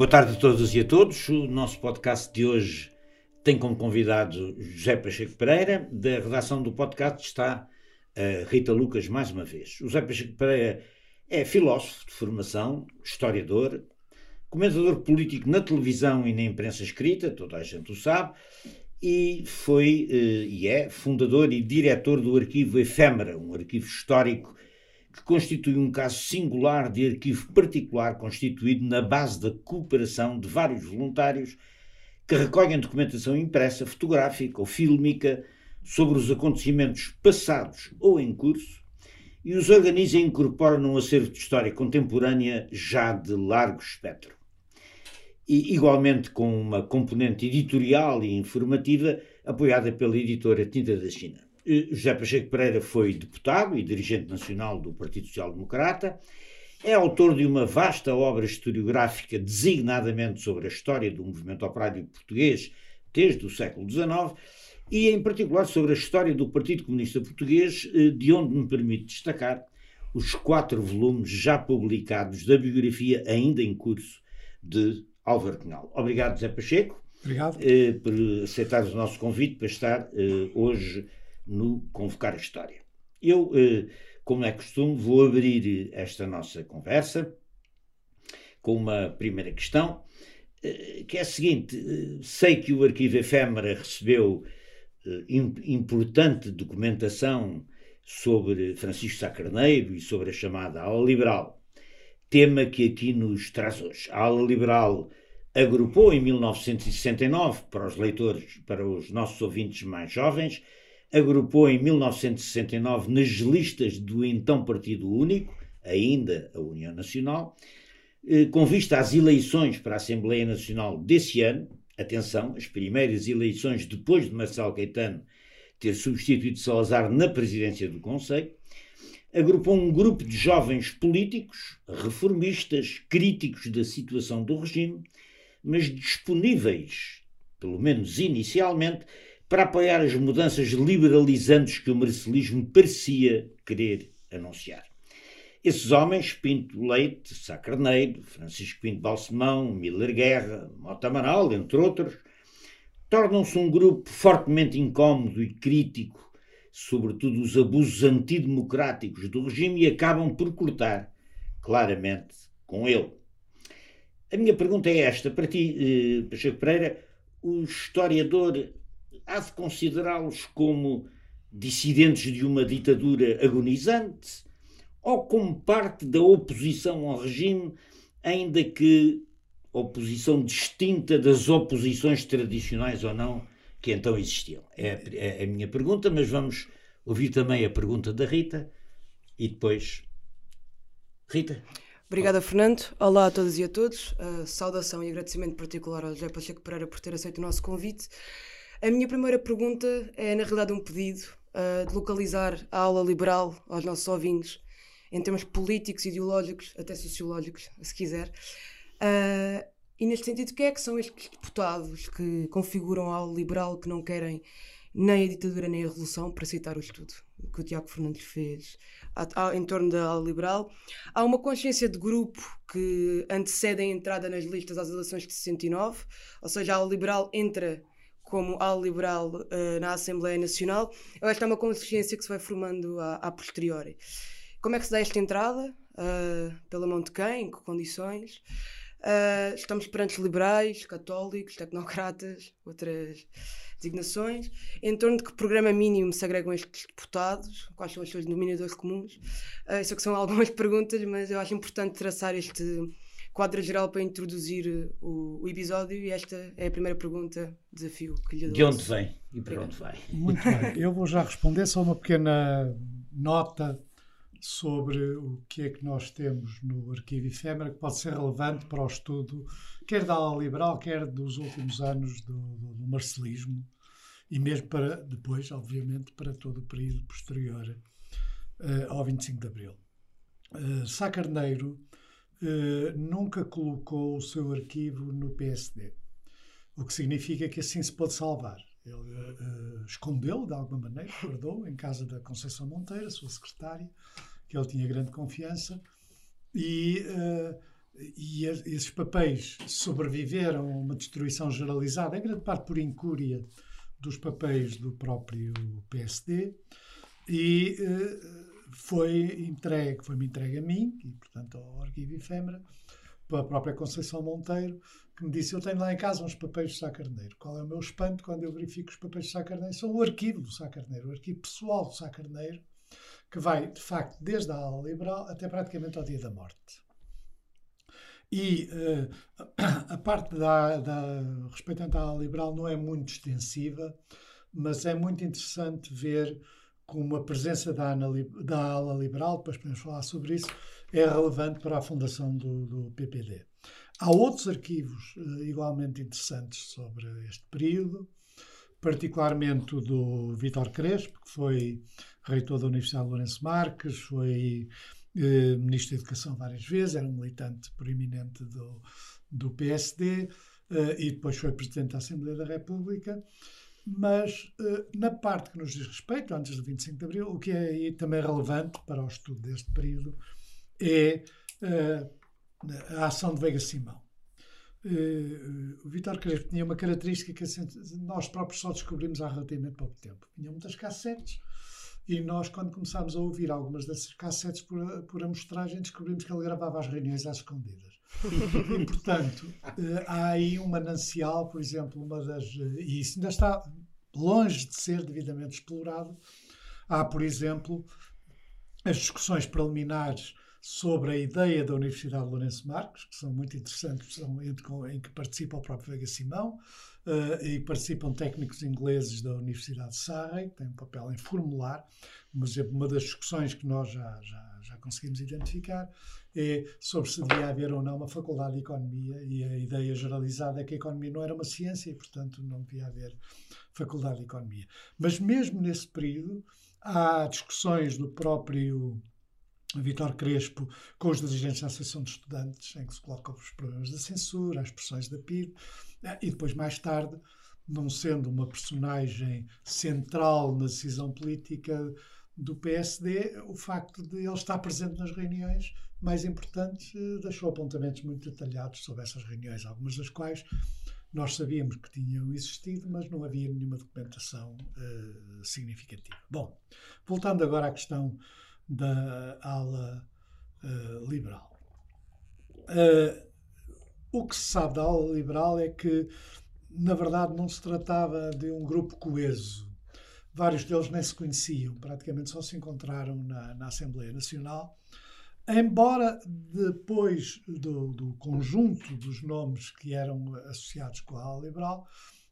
Boa tarde a todas e a todos. O nosso podcast de hoje tem como convidado José Pacheco Pereira. Da redação do podcast está a Rita Lucas mais uma vez. O José Pacheco Pereira é filósofo de formação, historiador, comentador político na televisão e na imprensa escrita, toda a gente o sabe, e foi eh, e é fundador e diretor do arquivo Efêmera, um arquivo histórico que constitui um caso singular de arquivo particular constituído na base da cooperação de vários voluntários que recolhem documentação impressa, fotográfica ou fílmica sobre os acontecimentos passados ou em curso e os organiza e incorpora num acervo de história contemporânea já de largo espectro e igualmente com uma componente editorial e informativa apoiada pela editora Tinta da China. José Pacheco Pereira foi deputado e dirigente nacional do Partido Social Democrata, é autor de uma vasta obra historiográfica designadamente sobre a história do movimento operário português desde o século XIX e, em particular, sobre a história do Partido Comunista Português, eh, de onde me permite destacar os quatro volumes já publicados da biografia ainda em curso de Álvaro Cunhal. Obrigado, Zé Pacheco. Obrigado. Eh, por aceitar o nosso convite para estar eh, hoje no Convocar a História. Eu, eh, como é costume, vou abrir esta nossa conversa com uma primeira questão, eh, que é a seguinte: eh, sei que o Arquivo Efêmera recebeu eh, importante documentação sobre Francisco Sá Carneiro e sobre a chamada ala liberal, tema que aqui nos traz hoje. A ala liberal agrupou em 1969, para os leitores, para os nossos ouvintes mais jovens, agrupou em 1969 nas listas do então Partido Único, ainda a União Nacional, eh, com vista às eleições para a Assembleia Nacional desse ano, atenção, as primeiras eleições depois de Marcelo Caetano ter substituído Salazar na presidência do Conselho, agrupou um grupo de jovens políticos, reformistas, críticos da situação do regime, mas disponíveis, pelo menos inicialmente, para apoiar as mudanças liberalizantes que o marcelismo parecia querer anunciar. Esses homens, Pinto Leite, Sá Carneiro, Francisco Pinto Balsemão, Miller Guerra, Mota Amaral, entre outros, tornam-se um grupo fortemente incómodo e crítico, sobretudo os abusos antidemocráticos do regime, e acabam por cortar claramente com ele. A minha pergunta é esta, para ti, eh, Pacheco Pereira, o historiador há de considerá-los como dissidentes de uma ditadura agonizante ou como parte da oposição ao regime, ainda que oposição distinta das oposições tradicionais ou não que então existiam? É, é a minha pergunta, mas vamos ouvir também a pergunta da Rita e depois. Rita. Obrigada, Fernando. Olá a todas e a todos. Uh, saudação e agradecimento particular ao José Pacheco Pereira por ter aceito o nosso convite. A minha primeira pergunta é, na realidade, um pedido uh, de localizar a aula liberal aos nossos ouvintes, em termos políticos, ideológicos, até sociológicos, se quiser. Uh, e neste sentido, quem é que são estes deputados que configuram a aula liberal que não querem nem a ditadura nem a revolução, para citar o estudo que o Tiago Fernandes fez em torno da ala liberal. Há uma consciência de grupo que antecede a entrada nas listas às eleições de 69, ou seja, a ala liberal entra como ala liberal uh, na Assembleia Nacional. Que é uma consciência que se vai formando a, a posteriori. Como é que se dá esta entrada? Uh, pela mão de quem? Em que condições? Uh, estamos perante liberais, católicos, tecnocratas, outras designações. Em torno de que programa mínimo se agregam estes deputados? Quais são os seus denominadores comuns? Uh, isso que são algumas perguntas, mas eu acho importante traçar este quadro geral para introduzir eh, o, o, episódio e esta é a primeira pergunta, desafio que lhe dou. De onde vem e para onde vai? Muito bem, eu vou já responder só uma pequena nota sobre o que é que nós temos no arquivo efêmera que pode ser relevante para o estudo, quer da ala liberal, quer dos últimos anos do, do, do marcelismo e mesmo para depois, obviamente, para todo o período posterior uh, ao 25 de Abril. Uh, Sá Carneiro uh, nunca colocou o seu arquivo no PSD, o que significa que assim se pode salvar. Ele uh, escondeu de alguma maneira, guardou em casa da Conceição Monteiro, sua secretária, que ele tinha grande confiança, e e esses papéis sobreviveram a uma destruição generalizada, em grande parte por incúria dos papéis do próprio PSD, e uh, foi entregue, foi-me entregue a mim, e portanto ao Arquivo Efêmera, pela própria Conceição Monteiro, que me disse: Eu tenho lá em casa uns papéis de Sá Carneiro. Qual é o meu espanto quando eu verifico os papéis de Sá Carneiro? São o arquivo do Sá Carneiro, o arquivo pessoal do Sá Carneiro, que vai, de facto, desde a ala liberal até praticamente ao dia da morte. E uh, a parte da, da respeitante à ala liberal não é muito extensiva, mas é muito interessante ver como a presença da, da ala liberal, depois podemos falar sobre isso, é relevante para a fundação do, do PPD. Há outros arquivos uh, igualmente interessantes sobre este período, particularmente o do Vítor Crespo, que foi reitor da Universidade de Lourenço Marques, foi eh, ministro da Educação várias vezes, era um militante proeminente do, do PSD eh, e depois foi presidente da Assembleia da República. Mas eh, na parte que nos diz respeito, antes do 25 de Abril, o que é aí também relevante para o estudo deste período é eh, a ação de Veiga Simão. Uh, o Vitor Crespo tinha uma característica que nós próprios só descobrimos há relativamente pouco tempo. Tinha muitas cassetes e nós, quando começámos a ouvir algumas dessas cassetes por, por amostragem, descobrimos que ele gravava as reuniões às escondidas. e, portanto, há aí um manancial, por exemplo, uma das. E isso ainda está longe de ser devidamente explorado. Há, por exemplo, as discussões preliminares sobre a ideia da Universidade de Lourenço Marques, que são muito interessantes, são em que participa o próprio Vega Simão uh, e participam técnicos ingleses da Universidade de Surrey, que tem um papel em formular, mas uma das discussões que nós já, já, já conseguimos identificar é sobre se devia haver ou não uma faculdade de economia e a ideia generalizada é que a economia não era uma ciência e, portanto, não devia haver faculdade de economia. Mas mesmo nesse período há discussões do próprio Vitor Crespo com os dirigentes da Associação de Estudantes, em que se colocam os problemas da censura, as pressões da PIB, eh, e depois, mais tarde, não sendo uma personagem central na decisão política do PSD, o facto de ele estar presente nas reuniões mais importantes eh, deixou apontamentos muito detalhados sobre essas reuniões, algumas das quais nós sabíamos que tinham existido, mas não havia nenhuma documentação uh, significativa. Bom, voltando agora à questão da ala uh, liberal. Uh, o que se sabe da ala liberal é que, na verdade, não se tratava de um grupo coeso. Vários deles nem se conheciam, praticamente só se encontraram na, na Assembleia Nacional. Embora depois do, do, conjunto dos nomes que eram associados com a ala liberal,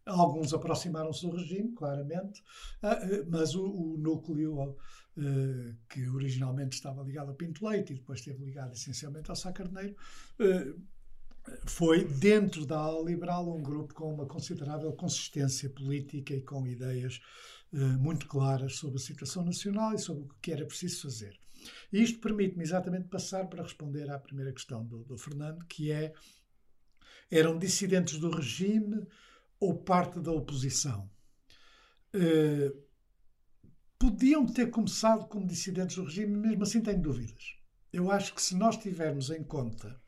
alguns aproximaram-se do regime, claramente, ah, mas o, o núcleo eh, que originalmente estava ligado a Pinto Leite e depois esteve ligado essencialmente ao Sá Carneiro, eh, foi dentro da ala liberal um grupo com uma considerável consistência política e com ideias eh, muito claras sobre a situação nacional e sobre o que era preciso fazer. E isto permite-me exatamente passar para responder à primeira questão do, do Fernando, que é eram dissidentes do regime ou parte da oposição? Uh, podiam ter começado como dissidentes do regime, mesmo assim tenho dúvidas. Eu acho que se nós tivermos em conta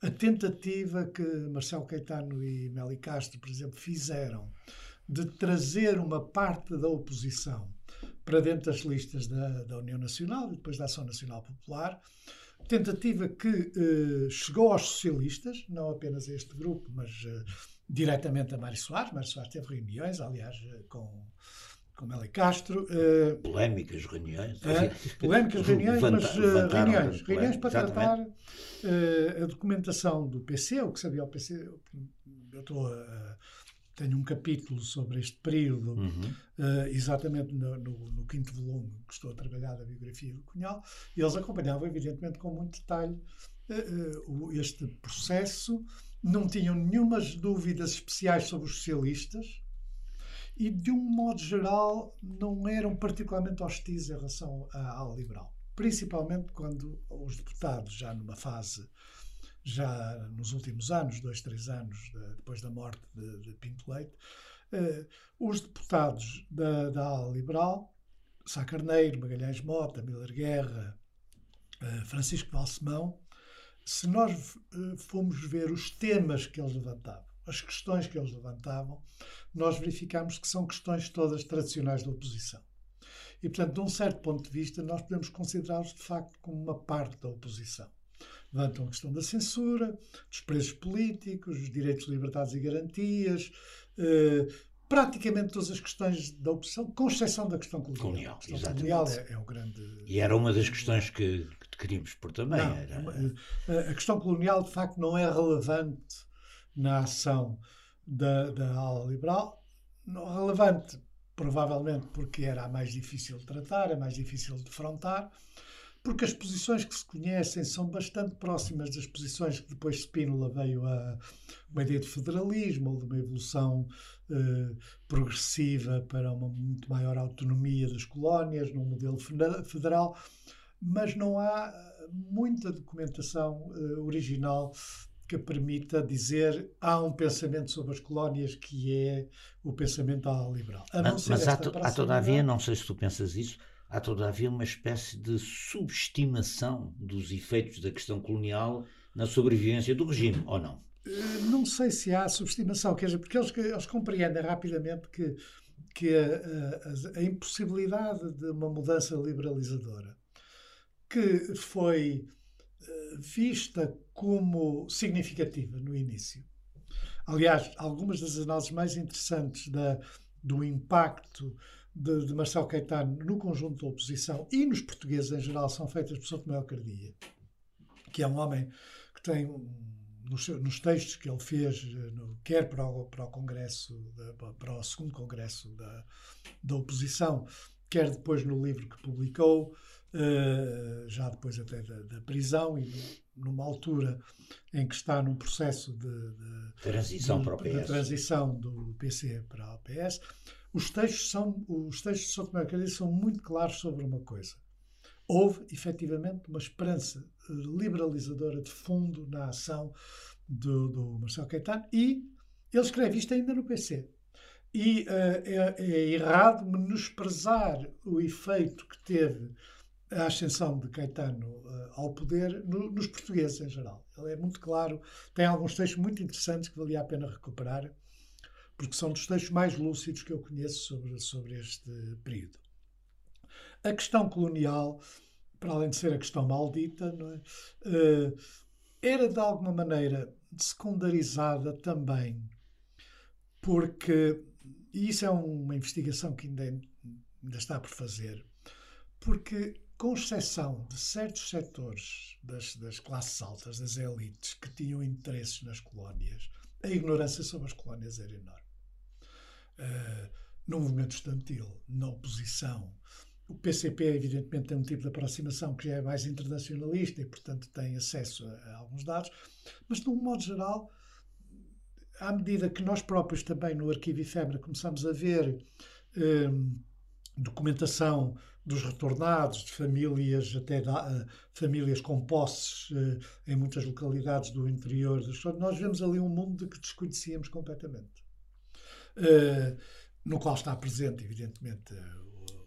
a tentativa que Marcelo Caetano e Meli Castro, por exemplo, fizeram de trazer uma parte da oposição para dentro das listas da, da União Nacional e depois da Ação Nacional Popular, tentativa que eh, chegou aos socialistas, não apenas a este grupo, mas eh, diretamente a Mário Soares. Mário Soares teve reuniões, aliás, eh, com com Meli Castro. Uh, polémicas reuniões. Uh, polémicas reuniões, mas uh, reuniões, reuniões para Exatamente. tratar a documentação do PC, o que sabia o PC. Eu estou tenho um capítulo sobre este período, uhum. exatamente no, no, no, quinto volume que estou a trabalhar da biografia do Cunhal, e eles acompanhavam, evidentemente, com muito detalhe este processo, não tinham nenhumas dúvidas especiais sobre os socialistas, e, de um modo geral, não eram particularmente hostis em relação à ala liberal. Principalmente quando os deputados, já numa fase, já nos últimos anos, dois, três anos de, depois da morte de, de Pinto Leite, eh, os deputados da, da ala liberal, Sá Carneiro, Magalhães Mota, Miller Guerra, eh, Francisco Balsemão, se nós uh, formos ver os temas que eles levantavam, as questões que eles levantavam, nós verificamos que são questões todas tradicionais da oposição. E, portanto, de um certo ponto de vista, nós podemos considerá-los, de facto, como uma parte da oposição. Levantam a questão da censura, dos presos políticos, os direitos, liberdades e garantias, eh, praticamente todas as questões da oposição, com exceção da questão colonial. colonial a questão colonial é, é, o grande. E era uma das questões que, que queríamos pôr também. Não, era... A questão colonial, de facto, não é relevante na ação da, da ala liberal. Não relevante, provavelmente, porque era a mais difícil de tratar, a mais difícil de defrontar porque as posições que se conhecem são bastante próximas das posições que depois Spínola veio a uma ideia de federalismo ou de uma evolução eh, progressiva para uma muito maior autonomia das colónias, num modelo federal, mas não há muita documentação eh, original que permita dizer há um pensamento sobre as colónias que é o pensamento liberal. mas, mas há, há todavia, não sei se tu pensas isso, há todavia uma espécie de subestimação dos efeitos da questão colonial na sobrevivência do regime, ou não? Eh, não sei se há subestimação, quer dizer, porque eles, eles compreendem rapidamente que, que a, a, a impossibilidade de uma mudança liberalizadora que foi eh, vista como significativa no início. Aliás, algumas das análises mais interessantes da, do impacto de, de Marcelo Caetano no conjunto da oposição e nos portugueses em geral são feitas por São Tomé Cardia, que é um homem que tem nos, nos, textos que ele fez, no, quer para o, para o Congresso, para o segundo Congresso da, da oposição, quer depois no livro que publicou, uh, já depois até da, da, prisão e numa altura em que está num processo de, de transição, de, para o PS. de transição do PC para o PS, os textos, são, os textos de São Tomé Carvalho são muito claros sobre uma coisa. Houve, efetivamente, uma esperança eh, liberalizadora de fundo na ação do, do Marcelo Caetano e ele escreve isto ainda no PC. E uh, é, é errado menosprezar o efeito que teve a ascensão de Caetano uh, ao poder no, nos portugueses em geral. Ele é muito claro, tem alguns textos muito interessantes que valia a pena recuperar porque são dos textos mais lúcidos que eu conheço sobre, sobre este período. A questão colonial, para além de ser a questão maldita, é? uh, era de alguma maneira secundarizada também, porque, e isso é uma investigação que ainda, ainda está por fazer, porque, com exceção de certos setores das, das classes altas, das elites, que tinham interesses nas colónias, a ignorância sobre as colónias era enorme. Uh, no movimento estudantil, na oposição. O PCP, evidentemente, tem um tipo de aproximação que já é mais internacionalista e, portanto, tem acesso a, a alguns dados, mas, de um modo geral, à medida que nós próprios também no Arquivo Efêmera começamos a ver um, documentação dos retornados, de famílias, até da, uh, famílias com posses uh, em muitas localidades do interior, nós vemos ali um mundo que desconhecíamos completamente. Eh, no qual está presente, evidentemente, o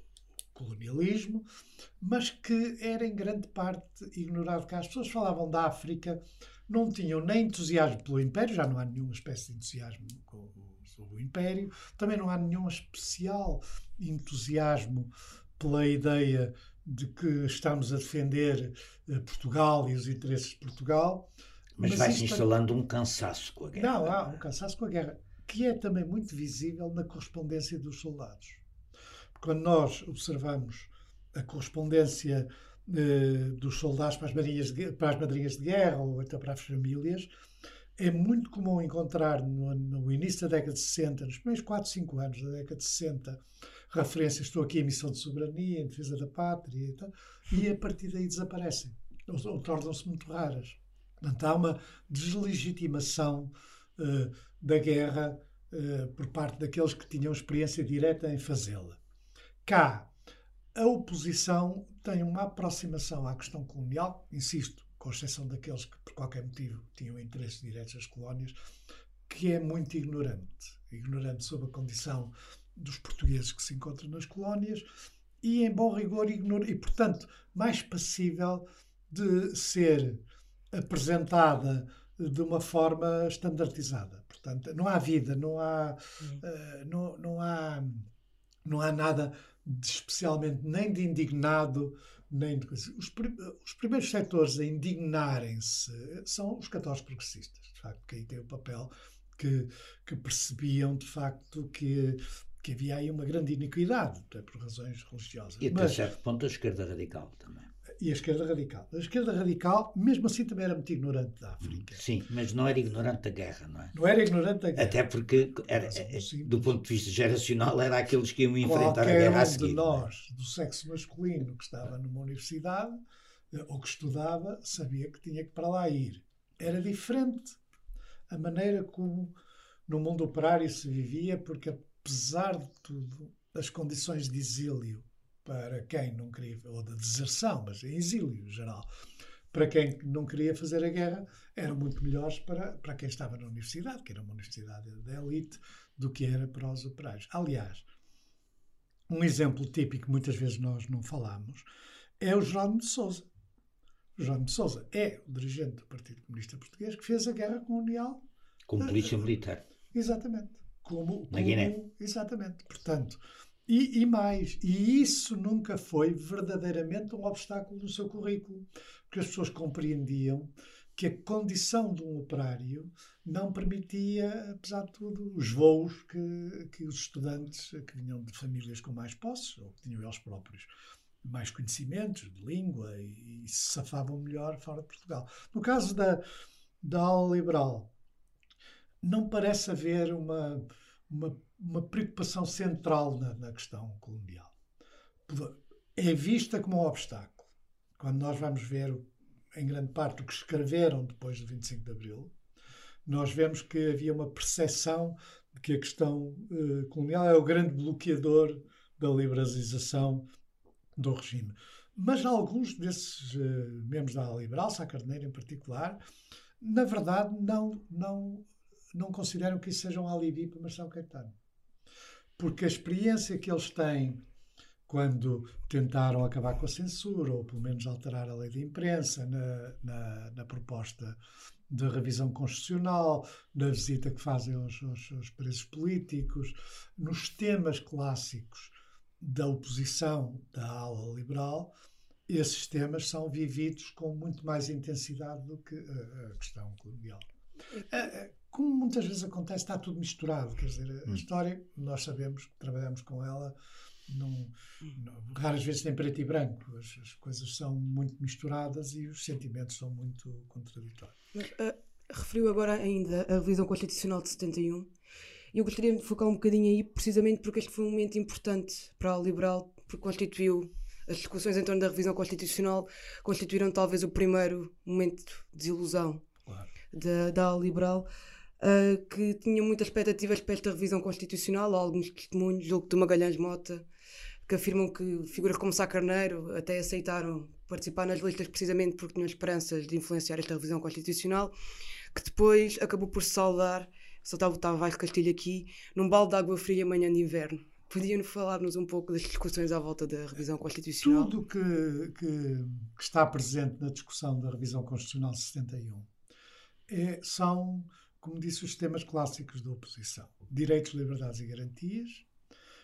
colonialismo, mas que era em grande parte ignorado cá. As pessoas falavam da África, não tinham nem entusiasmo pelo Império, já não há nenhuma espécie de entusiasmo sobre o Império, também não há nenhum especial entusiasmo pela ideia de que estamos a defender eh, Portugal e os interesses de Portugal. Mas, mas vai-se instalando um cansaço com a guerra. Não, há um cansaço com a guerra que é também muito visível na correspondência dos soldados. Quando nós observamos a correspondência eh, dos soldados para as, madrinhas de, para as madrinhas de guerra ou até para as famílias, é muito comum encontrar no, no, início da década de 60, nos primeiros 4, 5 anos da década de 60, referências, estou aqui em missão de soberania, em defesa da pátria e tal, e a partir daí desaparecem, ou, ou tornam-se muito raras. Portanto, há uma deslegitimação uh, da guerra uh, por parte daqueles que tinham experiência direta em fazê-la. Cá, a oposição tem uma aproximação à questão colonial, insisto, com exceção daqueles que, por qualquer motivo, tinham interesses diretos às colónias, que é muito ignorante. Ignorante sobre a condição dos portugueses que se encontram nas colónias e, em bom rigor, e, portanto, mais passível de ser apresentada de uma forma estandardizada. Portanto, não há vida, não há, uh, não, não há, não há nada de especialmente nem de indignado, nem de coisa. Os, os primeiros setores a indignarem-se são os católicos progressistas, de facto, que aí tem o papel que, que percebiam, de facto, que que havia aí uma grande iniquidade, por razões religiosas. E até Mas, certo ponto a esquerda radical também e a esquerda radical. A esquerda radical, mesmo assim, também era muito ignorante da África. Sim, mas não era ignorante da guerra, não é? Não era ignorante da guerra. Até porque, era, é, do ponto de vista geracional, era aqueles que iam enfrentar Qualquer a guerra um a seguir. de nós, do sexo masculino, que estava numa universidade eh, ou que estudava, sabia que tinha que para lá ir. Era diferente a maneira como no mundo operário se vivia, porque apesar de tudo, as condições de exílio para quem não queria, ou de deserção, mas em exílio geral, para quem não queria fazer a guerra, eram muito melhores para, para quem estava na universidade, que era uma universidade da elite, do que era para os operários. Aliás, um exemplo típico que muitas vezes nós não falamos é o Jerónimo de Souza. O Jerónimo de Souza é o dirigente do Partido Comunista Português que fez a guerra colonial. Como polícia militar. Exatamente. Como, Na Guiné. Exatamente. Portanto, e, e, mais, e isso nunca foi verdadeiramente um obstáculo no seu currículo, porque as pessoas compreendiam que a condição de um operário não permitia, apesar de tudo, os voos que, que os estudantes que vinham de famílias com mais posses, ou que tinham eles próprios mais conhecimentos de língua e, e se safavam melhor fora de Portugal. No caso da, da aula liberal, não parece haver uma, uma uma preocupação central na, na questão colonial. É vista como um obstáculo. Quando nós vamos ver, em grande parte, o que escreveram depois do 25 de Abril, nós vemos que havia uma percepção de que a questão uh, colonial é o grande bloqueador da liberalização do regime. Mas alguns desses uh, membros da ala liberal, Sá Carneiro em particular, na verdade não, não, não consideram que isso seja um alibi para Marcelo Caetano porque a experiência que eles têm quando tentaram acabar com a censura, ou pelo menos alterar a lei de imprensa, na, na, na proposta de revisão constitucional, na visita que fazem aos, aos, aos, presos políticos, nos temas clássicos da oposição da ala liberal, esses temas são vividos com muito mais intensidade do que a, a questão colonial como muitas vezes acontece, está tudo misturado. Quer dizer, a hum. história, nós sabemos que trabalhamos com ela, não, não, raras vezes tem preto e branco. As, as, coisas são muito misturadas e os sentimentos são muito contraditórios. Uh, referiu agora ainda a revisão constitucional de 71. E eu gostaria de focar um bocadinho aí, precisamente porque este foi um momento importante para a Liberal, porque constituiu as discussões em torno da revisão constitucional constituíram talvez o primeiro momento de desilusão claro. da, da Liberal uh, que tinham muitas expectativas para esta revisão constitucional. Há alguns testemunhos, julgo de Magalhães Mota, que afirmam que figuras como Sá Carneiro até aceitaram participar nas listas precisamente porque tinham esperanças de influenciar esta revisão constitucional, que depois acabou por se saldar, só estava o Tavares Castilho aqui, num balde de água fria amanhã de inverno. Podiam falar-nos um pouco das discussões à volta da revisão constitucional? Tudo que, que, que está presente na discussão da revisão constitucional 71 é, são como disse, os temas clássicos da oposição: direitos, liberdades e garantias,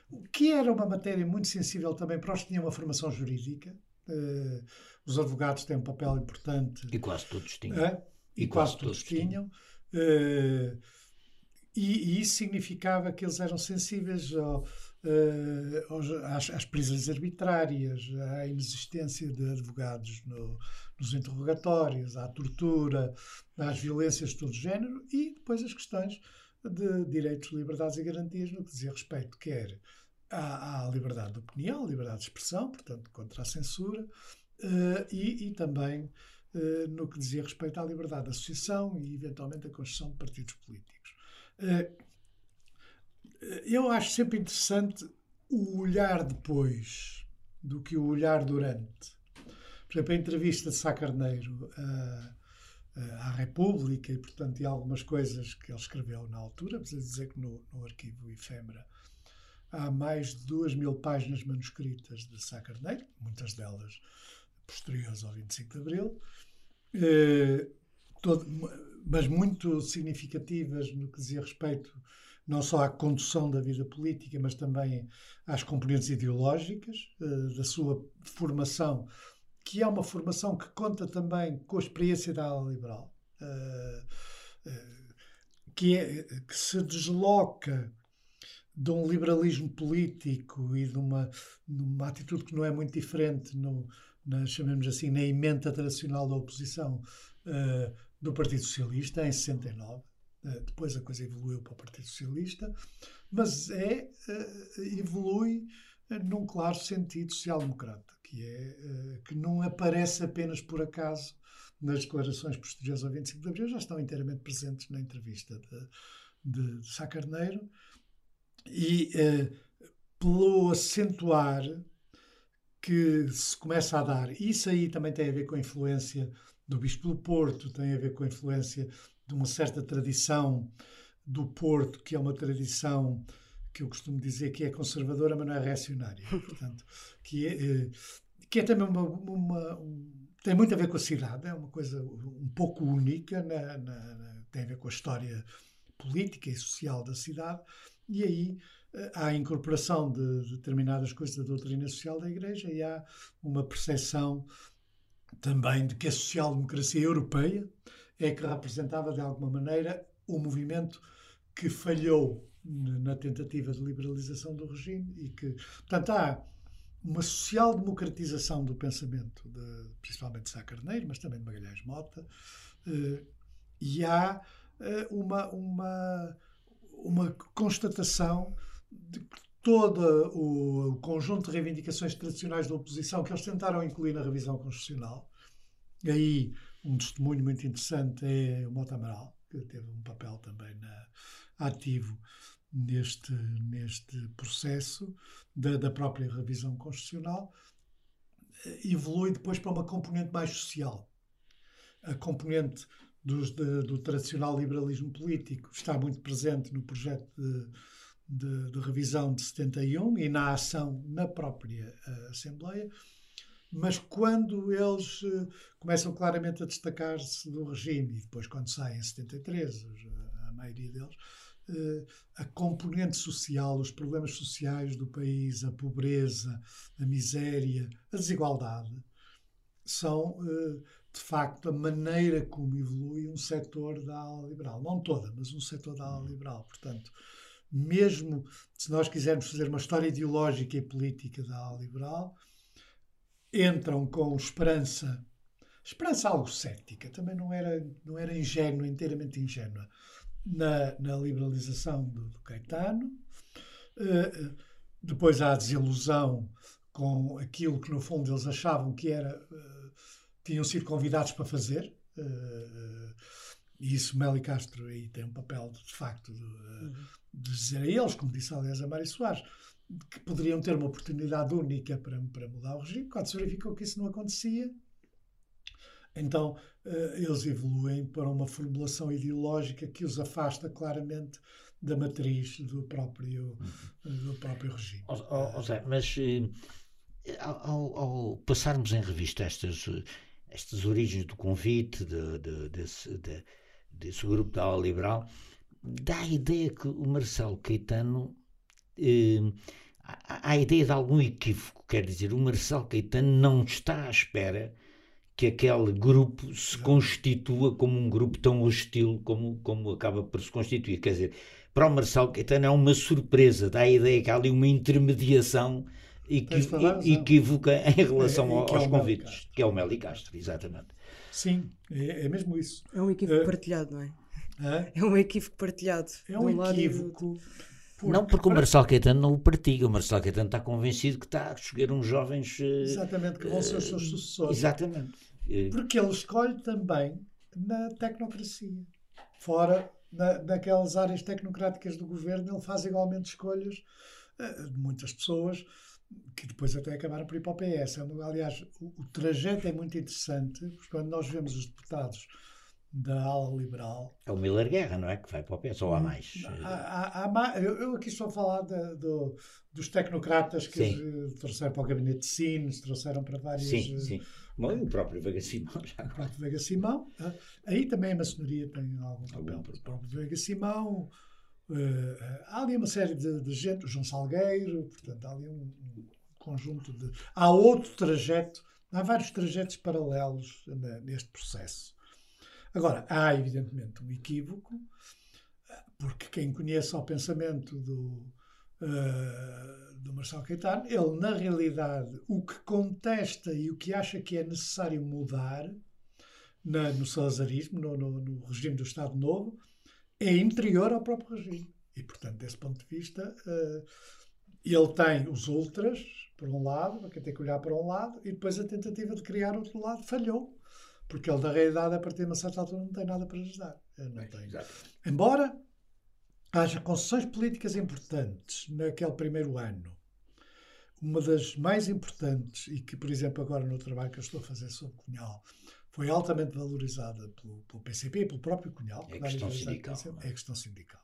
o que era uma matéria muito sensível também para os que tinham uma formação jurídica. Uh, os advogados têm um papel importante. E quase todos tinham. Uh, e, e, quase, quase todos, todos, tinham. tinham. Uh, e, e, isso significava que eles eram sensíveis ao, uh, às, às, prisões arbitrárias, à inexistência de advogados no, nos interrogatórios, à tortura, às violências de todo género e depois as questões de direitos, liberdades e garantias no que dizia respeito, quer à, à liberdade de opinião, à liberdade de expressão, portanto, contra a censura, uh, e, e, também uh, no que dizia respeito à liberdade de associação e, eventualmente, a construção de partidos políticos. Uh, eu acho sempre interessante o olhar depois do que o olhar durante. Por exemplo, a entrevista de Sá Carneiro a, à República e, portanto, e algumas coisas que ele escreveu na altura, preciso dizer que no, no arquivo efêmera há mais de duas mil páginas manuscritas de Sá Carneiro, muitas delas posteriores ao 25 de Abril, eh, todo, mas muito significativas no que dizia respeito não só à condução da vida política, mas também às componentes ideológicas da sua formação, que é uma formação que conta também com a experiência da ala liberal, que, é, que se desloca de um liberalismo político e de uma, de uma atitude que não é muito diferente, no, na, chamemos assim, na emenda tradicional da oposição uh, do Partido Socialista, em 69. Eh, depois a coisa evoluiu para o Partido Socialista, mas é, uh, evolui num claro sentido social-democrata, que, é, que não aparece apenas por acaso nas declarações posteriores ao 25 de Abril, já estão inteiramente presentes na entrevista de, de, Sá Carneiro, e eh, pelo acentuar que se começa a dar. Isso aí também tem a ver com a influência do Bispo do Porto, tem a ver com a influência de uma certa tradição do Porto, que é uma tradição que eu costumo dizer que é conservadora, mas não é reacionária. Portanto, que é, eh, que é também uma, uma um, tem muito a ver com a cidade, é uma coisa um pouco única, na, na, na, tem a ver com a história política e social da cidade, e aí eh, há a incorporação de determinadas coisas da doutrina social da Igreja e há uma percepção também de que a social-democracia europeia é que representava de alguma maneira o movimento que falhou na tentativa de liberalização do regime e que, portanto, há uma social-democratização do pensamento, de, principalmente de Sá Carneiro, mas também de Magalhães Mota, eh, e há eh, uma, uma uma constatação de que todo o conjunto de reivindicações tradicionais da oposição que eles tentaram incluir na revisão constitucional. Aí, um testemunho muito interessante é o Mota Amaral, que teve um papel também na, ativo neste, neste processo da, da própria revisão constitucional, evolui depois para uma componente mais social. A componente dos, de, do tradicional liberalismo político está muito presente no projeto de, de, de revisão de 71 e na ação na própria uh, Assembleia, mas quando eles uh, começam claramente a destacar-se do regime, e depois quando saem em 73, a maioria deles, uh, a componente social, os problemas sociais do país, a pobreza, a miséria, a desigualdade, são de facto, a maneira como evolui um setor da ala liberal. Não toda, mas um setor da ala uhum. liberal. Portanto, mesmo se nós quisermos fazer uma história ideológica e política da ala liberal, entram com esperança, esperança algo cética, também não era, não era ingênua, inteiramente ingênua, na, na liberalização do, do Caetano. Uh, depois há a desilusão com aquilo que, no fundo, eles achavam que era. Uh, tinham sido convidados para fazer. Uh, e isso Meli Castro aí tem um papel de, de facto de, uhum. de, dizer a eles, como disse aliás a Mário Soares, que poderiam ter uma oportunidade única para, para mudar o regime. Quando se verificou que isso não acontecia, então uh, eles evoluem para uma formulação ideológica que os afasta claramente da matriz do próprio, do próprio regime. Oh, oh, mas ao, ao, passarmos em revista estas estas origens do convite de, de, desse, de, desse grupo da ala liberal, dá a ideia que o Marcelo Caetano. Eh, há a ideia de algum equívoco, quer dizer, o Marcelo Caetano não está à espera que aquele grupo se constitua como um grupo tão hostil como, como acaba por se constituir. Quer dizer, para o Marcelo Caetano é uma surpresa, dá a ideia que há ali uma intermediação equívoca em relação é, é, aos é convites, que é o Meli Castro, exatamente. Sim, é, é mesmo isso. É um equívoco uh, partilhado, não é? é? É um equívoco partilhado. É um, um equívoco. Porque, não porque o Marcelo Caetano não o partilha, o Marcelo Caetano está convencido que está a escolher uns jovens. Uh, exatamente, que vão ser os seus eh, sucessores. Exatamente. Porque ele escolhe também na tecnocracia. Fora na, naquelas áreas tecnocráticas do governo, ele faz igualmente escolhas de muitas pessoas que depois até acabaram por ir para o PS. Aliás, o, o trajeto é muito interessante, porque quando nós vemos os deputados da ala liberal. É o Miller Guerra, não é? Que vai para o PS, ou há mais? Há, há, há, eu, aqui estou a falar de, do, dos tecnocratas que sim. trouxeram para o gabinete de Sines, trouxeram para várias. Sim, sim. Bom, o próprio Vega Simão já. O próprio Vega Simão. Aí também a maçonaria tem algum papel. O próprio Vega Simão. Uh, há ali uma série de, de, gente, o João Salgueiro, portanto, há ali um, um conjunto de. Há outro trajeto, há vários trajetos paralelos neste processo. Agora, há evidentemente um equívoco, porque quem conhece o pensamento do, uh, do Marcelo Caetano, ele, na realidade, o que contesta e o que acha que é necessário mudar na, no salazarismo, no, no, no, regime do Estado Novo, é interior ao próprio regime. E, portanto, desse ponto de vista, uh, ele tem os ultras, por um lado, quem tem que olhar para um lado, e depois a tentativa de criar outro lado falhou. Porque ele, da realidade, a partir de uma certa altura, não tem nada para lhes dar. Não tem. Embora haja concessões políticas importantes naquele primeiro ano, uma das mais importantes, e que, por exemplo, agora no trabalho que eu estou a fazer sobre Cunhal, foi altamente valorizada pelo, pelo PCP e pelo próprio Cunhal. É a questão sindical. É a questão sindical.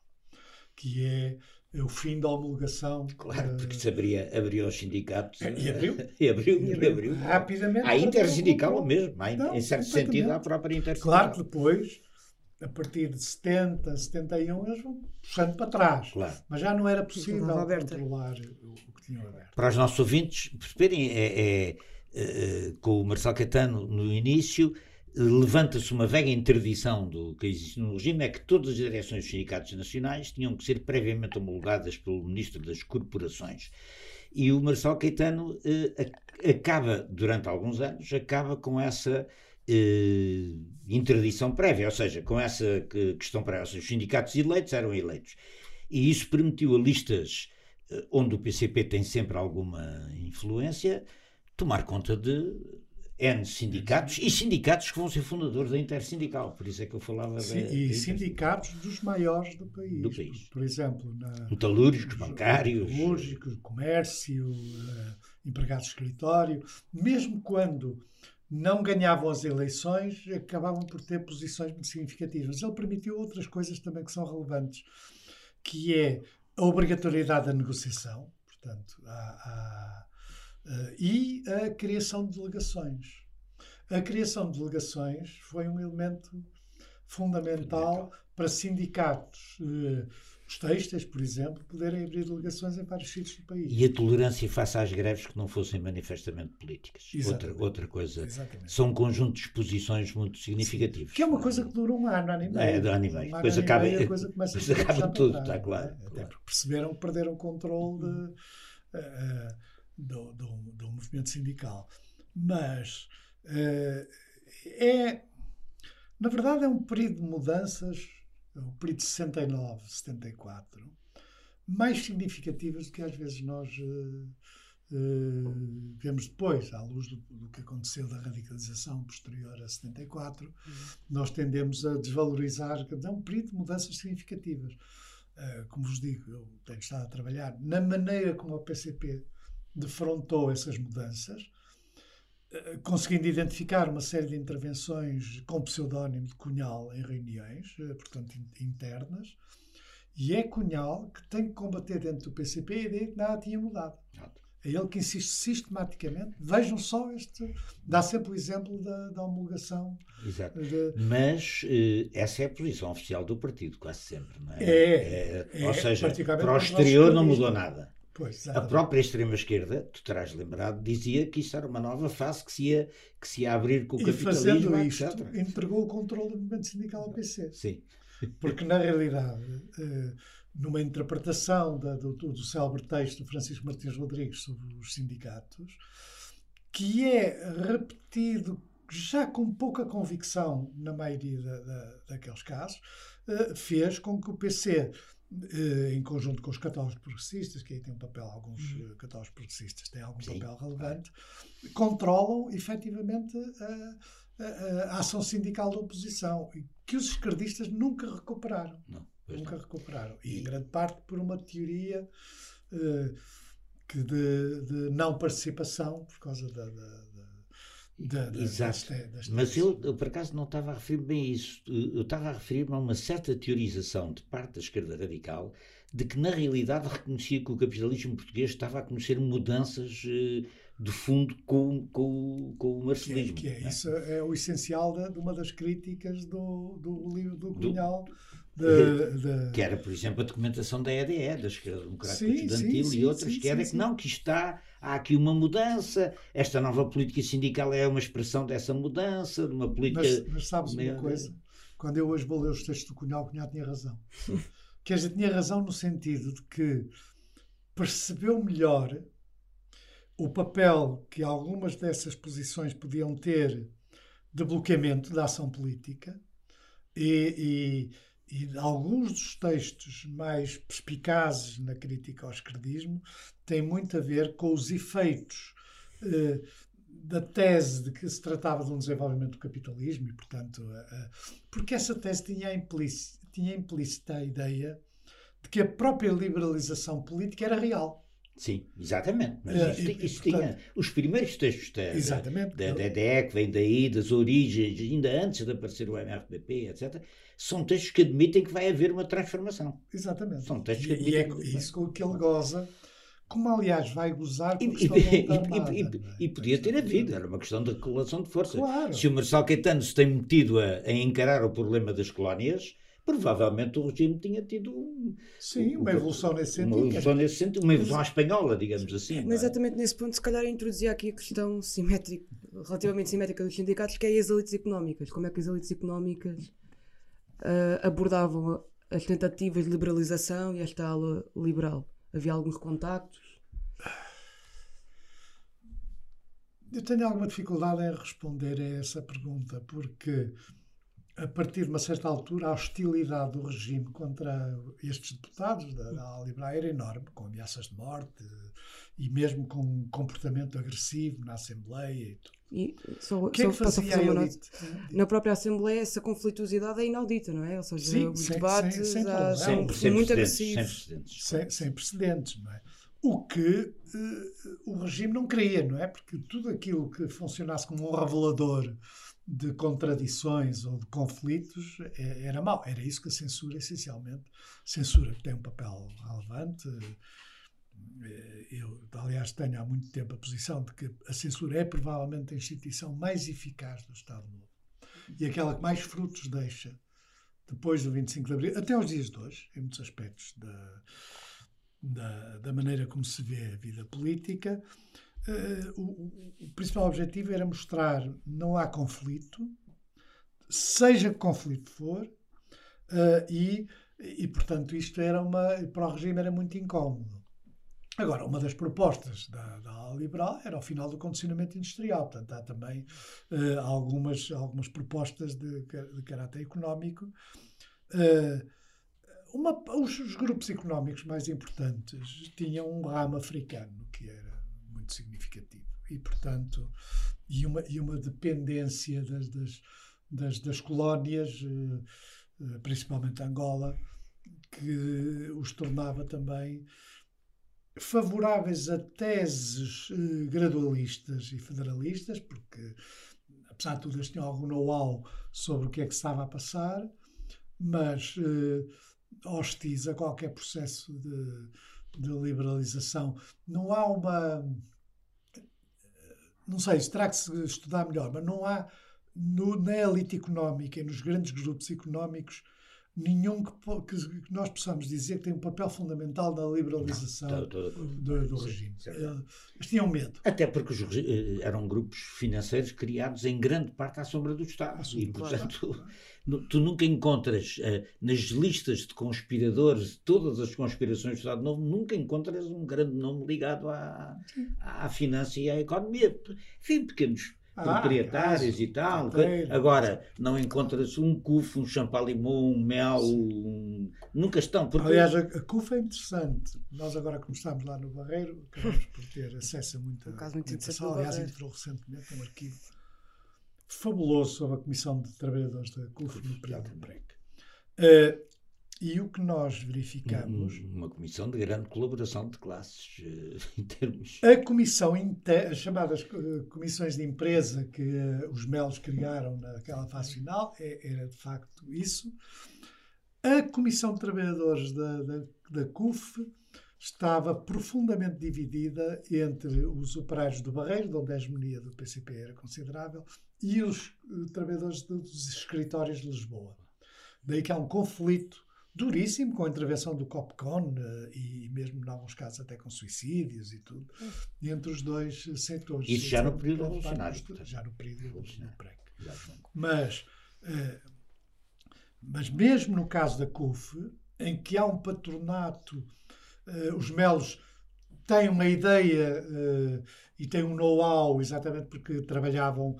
Que é o fim da homologação. Claro, porque se abria, abriu os sindicatos. E abriu. e abriu, e abriu. abriu. Rapidamente. Há intersindical mesmo, há, não, em certo sentido, há a própria intersindical. Claro que depois, a partir de 70, 71, eles vão puxando para trás. Claro. Mas já não era possível controlar o, que tinham aberto. Para os nossos ouvintes perceberem, é, é, é, é com o Marcelo Catano no início levanta-se uma velha interdição do que existe no regime, é que todas as direções dos sindicatos nacionais tinham que ser previamente homologadas pelo Ministro das Corporações. E o Marcelo Caetano eh, acaba, durante alguns anos, acaba com essa eh, interdição prévia, ou seja, com essa questão prévia. Ou seja, os sindicatos eleitos eram eleitos. E isso permitiu a listas eh, onde o PCP tem sempre alguma influência tomar conta de N sindicatos e sindicatos que vão ser fundadores da Intersindical, por isso é que eu falava Sim, da, E da sindicatos dos maiores do país. Do país. Por exemplo, na, metalúrgicos, bancários, metalúrgicos, comércio, uh, empregados de escritório, mesmo quando não ganhavam as eleições, acabavam por ter posições muito significativas. Ele permitiu outras coisas também que são relevantes, que é a obrigatoriedade da negociação, portanto, há, há e a criação de delegações. A criação de delegações foi um elemento fundamental para sindicatos, uh, os textos, por exemplo, poderem abrir delegações em vários sítios do país. E a tolerância face às greves que não fossem manifestamente políticas. Outra, outra coisa. Exatamente. São um conjunto de exposições muito significativos. Sim. Que é uma coisa que dura um ano, ano e meio. É, de ano e meio. Depois acaba, a coisa começa depois a acaba tudo, está claro. Até claro. porque perceberam que perderam o controle de. Uh, do, do, do movimento sindical. Mas uh, é, na verdade, é um período de mudanças, o período de 69, 74, mais significativas do que às vezes nós uh, uh, vemos depois, à luz do, do, que aconteceu da radicalização posterior a 74, uhum. nós tendemos a desvalorizar, é um período de mudanças significativas. como vos digo, eu tenho estado a trabalhar na maneira como a PCP defrontou essas mudanças, eh, conseguindo identificar uma série de intervenções com pseudónimo de Cunhal em reuniões, eh, portanto internas, e é Cunhal que tem que combater dentro do PCP a ideia que nada tinha mudado. É ele que insiste sistematicamente. Vejam só este. Dá sempre o exemplo da, da homologação. Exato. De... Mas uh, essa é a posição oficial do partido, quase sempre. Não é? É, é, é ou seja, para o exterior não mudou nada. Pois, a própria extrema-esquerda, tu terás lembrado, dizia que isso era uma nova fase que se ia, que se ia abrir com o e capitalismo, fazendo isto, etc. entregou o controle do movimento sindical ao PC. Sim. Porque, na realidade, eh, numa interpretação da, do, do célebre texto do Francisco Martins Rodrigues sobre os sindicatos, que é repetido já com pouca convicção na maioria da, da, daqueles casos, eh, fez com que o PC em conjunto com os catálogos progressistas, que aí tem um papel, alguns uhum. catálogos progressistas têm algum Sim. papel relevante, controlam efetivamente a, a, a, ação sindical da oposição, que os esquerdistas nunca recuperaram. Não, nunca não. recuperaram. E, em grande parte por uma teoria uh, que de, de, não participação, por causa da, da Exato. Deste, Mas eu, eu, por acaso, não estava a referir bem a isso. Eu estava a referir-me a uma certa teorização de parte da esquerda radical de que, na realidade, reconhecia que o capitalismo português estava a conhecer mudanças eh, de fundo com, com, com o marxismo. Que é, que é. Isso é o essencial de, de, uma das críticas do, do livro do Cunhal. De, de... Que era, por exemplo, a documentação da EDE, da Esquerda Democrática sim, Estudantil sim, e outras, sim, que era que não, que está, há aqui uma mudança, esta nova política sindical é uma expressão dessa mudança, de uma política. Mas, mas sabes uma coisa? Quando eu hoje vou ler os textos do Cunhal, o Cunhal tinha razão. Quer dizer, tinha razão no sentido de que percebeu melhor o papel que algumas dessas posições podiam ter de bloqueamento da ação política e, e, e alguns dos textos mais perspicazes na crítica ao esquerdismo têm muito a ver com os efeitos eh, da tese de que se tratava de um desenvolvimento do capitalismo e, portanto, porque essa tese tinha, implícita, tinha implícita a ideia de que a própria liberalização política era real. Sim, exatamente. Mas é, isso, e, isso portanto, tinha os primeiros textos da, exatamente, da, da, da que vem daí, das origens, ainda antes de aparecer o MRPP, etc., são textos que admitem que vai haver uma transformação. Exatamente. São textos que admitem. E é que, isso com que ele goza, como aliás vai gozar e, e, nada, e, e, podia ter havido, era uma questão de correlação de forças. Claro. Se o Marcelo Caetano se tem metido a, a encarar o problema das colónias provavelmente o regime tinha tido Sim, uma evolução nesse sentido. Uma evolução nesse sentido, uma evolução espanhola, digamos assim. Mas é? exatamente nesse ponto, se calhar introduzia aqui a questão simétrica, relativamente simétrica dos sindicatos, que é as elites económicas. Como é que as elites económicas uh, abordavam as tentativas de liberalização e esta ala liberal? Havia alguns contactos? Eu tenho alguma dificuldade em responder a essa pergunta, porque a partir de uma certa altura, a hostilidade do regime contra estes deputados da, da Libra era enorme, com ameaças de morte e mesmo com um comportamento agressivo na Assembleia e tudo. E só, o que é que fazia a elite? Na própria Assembleia, essa conflituosidade é inaudita, não é? Ou seja, Sim, os sem, debates sem, sem, são sem, muito agressivos. Sem precedentes. Sem, sem precedentes, não é? O que uh, o regime não queria, não é? Porque tudo aquilo que funcionasse como um revelador de contradições ou de conflitos é, era mau. Era isso que a censura, essencialmente, censura tem um papel relevante. Eh, eu, aliás, tenho há muito tempo a posição de que a censura é provavelmente a instituição mais eficaz do Estado Novo e aquela que mais frutos deixa depois do 25 de Abril, até aos dias de hoje, em muitos aspectos da, da, da maneira como se vê a vida política. Uh, o, o, principal objetivo era mostrar não há conflito, seja que conflito for, uh, e, e, portanto, isto era uma, para o regime era muito incómodo. Agora, uma das propostas da, da liberal era o final do condicionamento industrial. Portanto, há também uh, algumas, algumas propostas de, de caráter económico. Uma, os, os grupos económicos mais importantes tinham um ramo africano, que era muito significativo. E, portanto, e uma, e uma dependência das, das, das, das colónias, eh, eh, principalmente Angola, que os tornava também favoráveis a teses eh, gradualistas e federalistas, porque, apesar de tudo, eles tinham algum know-how sobre o que é que estava a passar, mas hostis a qualquer processo de, de liberalização. Não há uma não sei, terá que se estudar melhor, mas não há no, na elite económica e nos grandes grupos económicos nenhum que, que, nós possamos dizer que tem um papel fundamental na liberalização não, do, do, do, regime. Sim, Eles tinham medo. Até porque os, eh, eram grupos financeiros criados em grande parte à sombra do Estado. e, portanto, claro. tu nunca encontras uh, nas listas de conspiradores, todas as conspirações do Estado Novo, nunca encontras um grande nome ligado à, à finança e à economia. Enfim, pequenos ah, proprietários e tal. Agora, não encontras um CUF, um champalimau, um mel, um... nunca estão. Porque... Aliás, a, a CUF é interessante. Nós agora começámos lá no Barreiro, acabamos por ter acesso a muita um caso muito informação. Aliás, entrou recentemente um arquivo fabuloso sobre a Comissão de Trabalhadores da CUF no período de break. Uh, E o que nós verificamos. Uma comissão de grande colaboração de classes, uh, em termos. A comissão, as chamadas uh, comissões de empresa que uh, os Melos criaram naquela fase final, é, era de facto isso. A comissão de trabalhadores da, da, da CUF estava profundamente dividida entre os operários do Barreiro, onde a hegemonia do PCP era considerável, e os trabalhadores dos escritórios de Lisboa. Daí que há um conflito duríssimo, com a intervenção do COPCON uh, e mesmo, em alguns casos, até com suicídios e tudo, entre os dois setores. Isso já no período revolucionário. Já no período revolucionário. Mas, uh, mas mesmo no caso da CUF, em que há um patronato, uh, os melos têm uma ideia e têm um know-how, exatamente porque trabalhavam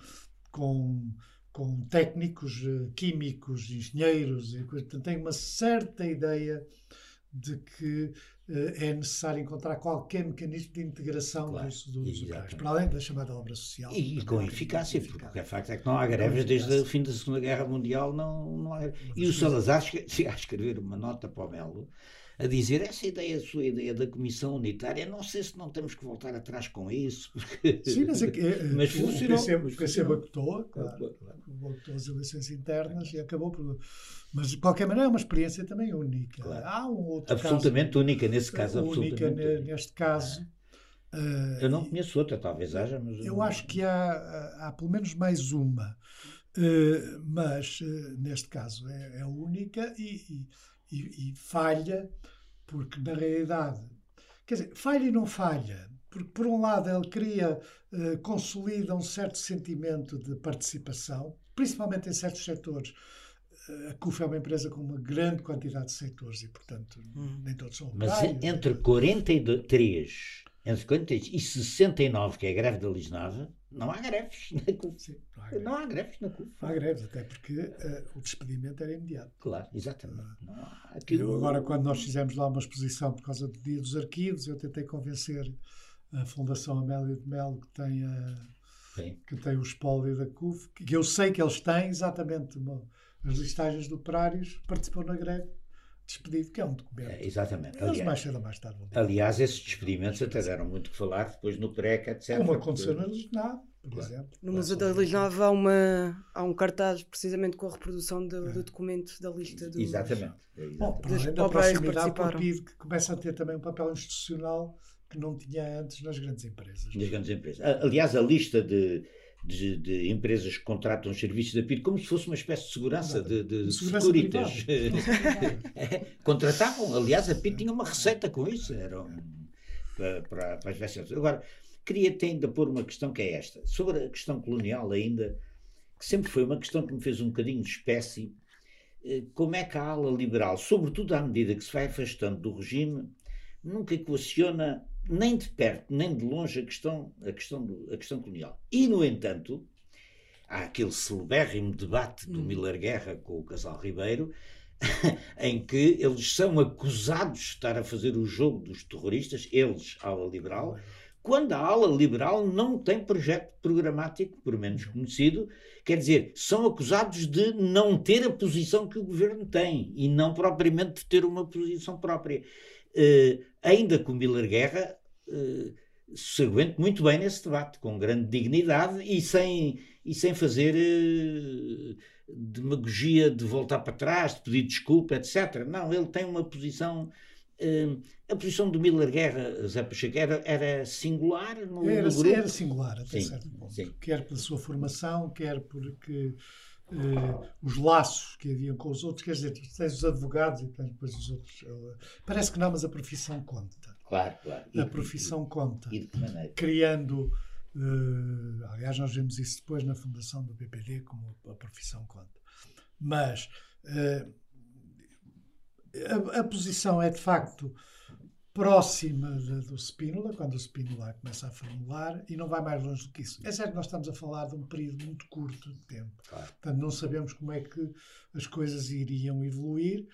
com com técnicos uh, químicos, engenheiros, e portanto, tem uma certa ideia de que uh, é necessário encontrar qualquer mecanismo de integração claro, dos, dos para além da chamada obra social. E, e com eficácia, porque o facto é que não há greves desde o fim da Segunda Guerra Mundial. Não, não há... E o Salazar chega a escrever uma nota para o Melo a dizer essa ideia, a sua ideia da Comissão Unitária, não sei se não temos que voltar atrás com isso. Porque... Sim, mas, é que, é, mas funcionou. O PC boicotou, claro, boicotou as eleições internas e acabou por... Mas, de qualquer maneira, é uma experiência também única. Claro. Há um outro absolutamente caso, única nesse caso. Única neste caso. Uh, eu não conheço outra, talvez haja, mas... Eu acho que há, há pelo menos mais uma. Uh, mas, uh, neste caso, é, é única e, e, e falha porque na realidade, quer dizer, falha e não falha, porque por um lado ele cria, uh, consolida um certo sentimento de participação, principalmente em certos setores. Uh, a CUF é uma empresa com uma grande quantidade de setores e, portanto, hum. nem todos são Mas entre 43 entre 43 e 69, que é a greve da Lisnava, não há greves na CUF. Sim, não, há greves. não há greves na CUF. Não há greves, até porque uh, o despedimento era imediato. Claro, exatamente. Uh, aquilo... agora, quando nós fizemos lá uma exposição por causa do Dia dos Arquivos, eu tentei convencer a Fundação Amélia de Melo, que tem, a, que tem o espólio da CUF, que eu sei que eles têm exatamente uma, as listagens de operários, participou na greve despedido, que é um documento. É, exatamente. Eles aliás, mais cedo ou mais tarde vão Aliás, esses despedimentos até deram muito que falar depois no PRECA, etc. Como aconteceu na Lisnave, por claro. exemplo. No Museu da Lisnave há, uma, há um cartaz precisamente com a reprodução do, é. do documento da lista dos, Exatamente. exatamente. Bom, para além da proximidade com o PIB, que começa a ter também um papel institucional que não tinha antes nas grandes empresas. Nas grandes empresas. Aliás, a lista de de, de, empresas que contratam os serviços da PIR como se fosse uma espécie de segurança de, de, de securitas. Contratavam, aliás, a PIR tinha uma receita com isso, era um, para, para, para as vacinas. Agora, queria ainda pôr uma questão que é esta, sobre a questão colonial ainda, que sempre foi uma questão que me fez um bocadinho de espécie, eh, como é que a ala liberal, sobretudo à medida que se vai afastando do regime, nunca equaciona nem de perto nem de longe a questão, a questão, do, a questão colonial. E, no entanto, há aquele celebérrimo debate do hum. Miller Guerra com o casal Ribeiro, em que eles são acusados de estar a fazer o jogo dos terroristas, eles, a ala liberal, quando a ala liberal não tem projeto programático, por menos conhecido, quer dizer, são acusados de não ter a posição que o governo tem e não propriamente de ter uma posição própria. Uh, ainda com Miller Guerra, uh, se aguente muito bem nesse debate, com grande dignidade e sem, e sem fazer uh, demagogia de voltar para trás, de pedir desculpa, etc. Não, ele tem uma posição. Uh, a posição do Miller Guerra, Zé Pacheco, era, era singular no, era, no grupo? Era singular, até sim, certo ponto. Sim. Quer pela sua formação, quer porque uh, os laços que haviam com os outros, quer dizer, tens os advogados e tens depois os outros. Parece que não, mas a profissão conta. Claro, claro. a profissão conta. E de que maneira? Criando. Uh, aliás, nós vemos isso depois na fundação do BPD, como a profissão conta. Mas a, a posição é de facto próxima do Spínola, quando o Spínola começa a formular, e não vai mais longe do que isso. É certo que nós estamos a falar de um período muito curto de tempo. Claro. Portanto, não sabemos como é que as coisas iriam evoluir.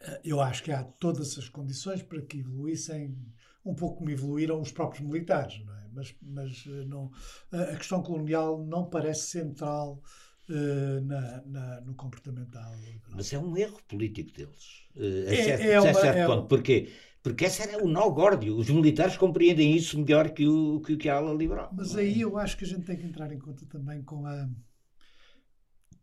Eh, eu acho que há todas as condições para que evoluíssem um pouco como evoluíram os próprios militares, não é? Mas, mas eh, não, a questão colonial não parece central uh, na, na, no comportamental. Mas é um erro político deles. Uh, é, certo, é uma, certo é ponto. Porquê? Porque esse era o nó górdio. Os militares compreendem isso melhor que, o, que, que a ala liberal. Mas aí eu acho que a gente tem que entrar em conta também com a.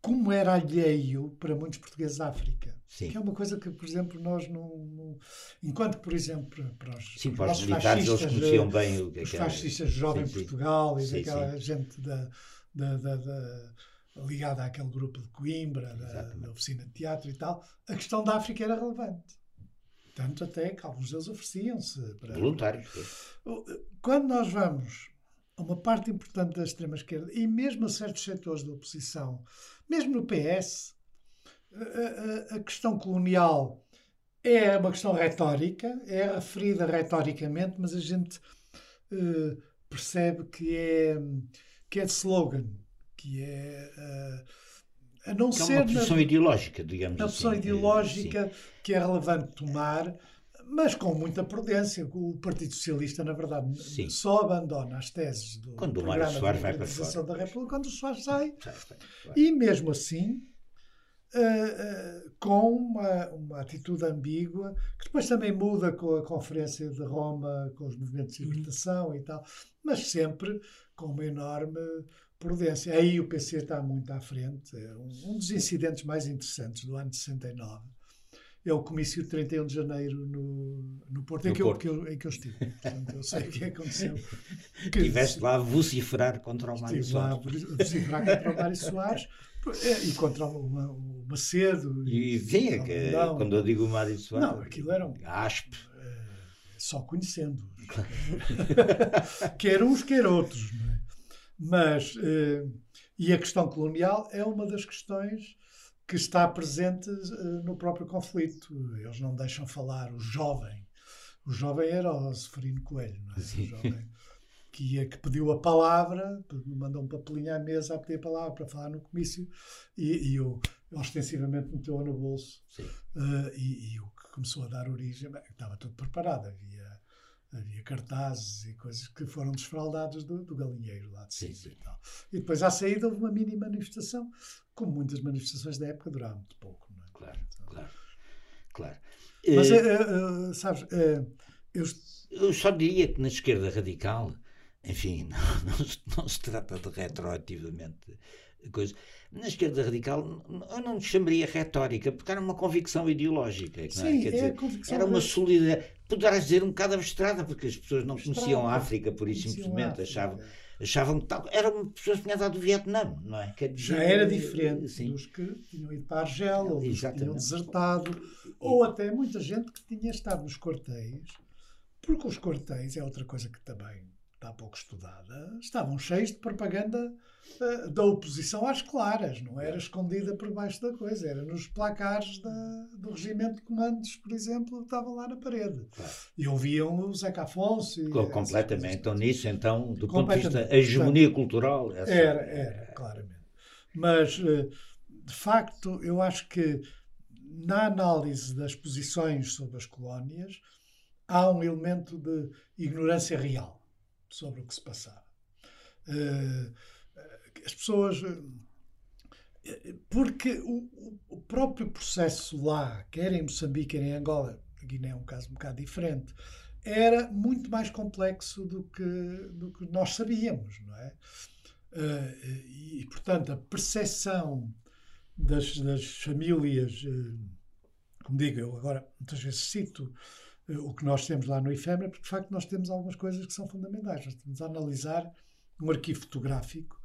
Como era alheio para muitos portugueses da África. Sim. Que é uma coisa que, por exemplo, nós não. não enquanto, por exemplo, para os, sim, para os militares, eles conheciam bem o que é Os fascistas jovem Portugal e daquela gente da, da, da, da ligada àquele grupo de Coimbra, da, da, oficina de teatro e tal, a questão da África era relevante. Tanto até que alguns deles ofereciam-se para. Voluntários. Quando nós vamos a uma parte importante da extrema-esquerda e mesmo a certos setores da oposição, mesmo no PS, a, a, a questão colonial é uma questão retórica, é referida retoricamente, mas a gente uh, percebe que é, que é de slogan, que é. Uh, a não que ser. É uma posição na, ideológica, digamos uma assim. posição ideológica que é relevante tomar, mas com muita prudência. O Partido Socialista, na verdade, sim. só abandona as teses do quando programa o Soares vai para fora. da República quando o Soares sai. sai, sai e mesmo assim. Uh, uh, com uma, uma atitude ambígua, que depois também muda com a Conferência de Roma, com os movimentos de uhum. libertação uhum. e tal, mas sempre com uma enorme prudência. Aí o PC está muito à frente. É um, dos incidentes mais interessantes do ano de 69 é o comício de 31 de janeiro no, no Porto, no em, que Porto. Eu, que eu, em que eu estive. Portanto, eu sei o que aconteceu. Que, Estiveste lá a vociferar contra o Mário Soares. Estive lá a vociferar contra o Mário Soares é, e contra o, Macedo. E, sim, é que, quando eu digo o Mário Soares. Não, aquilo era um. Aspe. É, só conhecendo. quer uns, quer outros. Não é? Mas, eh, e a questão colonial é uma das questões que está presente eh, no próprio conflito. Eles não deixam falar o jovem. O jovem era o Seferino Coelho, não é? O jovem que, ia, que pediu a palavra, mandou um papelinho à mesa a pedir a palavra para falar no comício e, e o, ostensivamente meteu-a no bolso. Uh, e, e, o que começou a dar origem, estava tudo preparado, havia havia cartazes e coisas que foram desfraldados do, do galinheiro lá de cima e tal. E depois à saída houve uma mini manifestação, como muitas manifestações da época duraram muito pouco. Não é? Claro, então, claro, claro. Mas, uh, uh, sabes, eu... eu só diria que na esquerda radical, enfim, não, não, não se trata de retroativamente coisa. Na esquerda radical, eu não chamaria retórica, porque era uma convicção ideológica. É? Sim, é dizer, era uma solidariedade. Poderás dizer um bocado abstrada, porque as pessoas não conheciam a África, por isso simplesmente achavam, achavam que tal. Eram pessoas que vinham do Vietnã, não é? Quer dizer, Já era diferente sim. dos que tinham ido para a Argel, ou dos que tinham desertado, ou até muita gente que tinha estado nos quartéis, porque os quartéis é outra coisa que também está pouco estudada, estavam cheios de propaganda da oposição às claras, não era escondida por baixo da coisa, era nos placares da, do regimento de comandos, por exemplo, que estavam lá na parede. Claro. E ouviam o Zeca Afonso. E completamente. Então, nisso, então, do ponto de vista da hegemonia Portanto, cultural. Essa... Era, era, claramente. Mas, uh, de facto, eu acho que na análise das posições sobre as colónias há um elemento de ignorância real sobre o que se passava. Uh, as pessoas. Eh, porque o, o, próprio processo lá, quer em Moçambique, quer em Angola, a Guiné é um caso um bocado diferente, era muito mais complexo do que, do que nós sabíamos, não é? Uh, e, portanto, a percepção das, das famílias, uh, como digo, eu agora muitas vezes cito o que nós temos lá no IFEMA, porque de facto nós temos algumas coisas que são fundamentais. Nós temos a analisar um arquivo fotográfico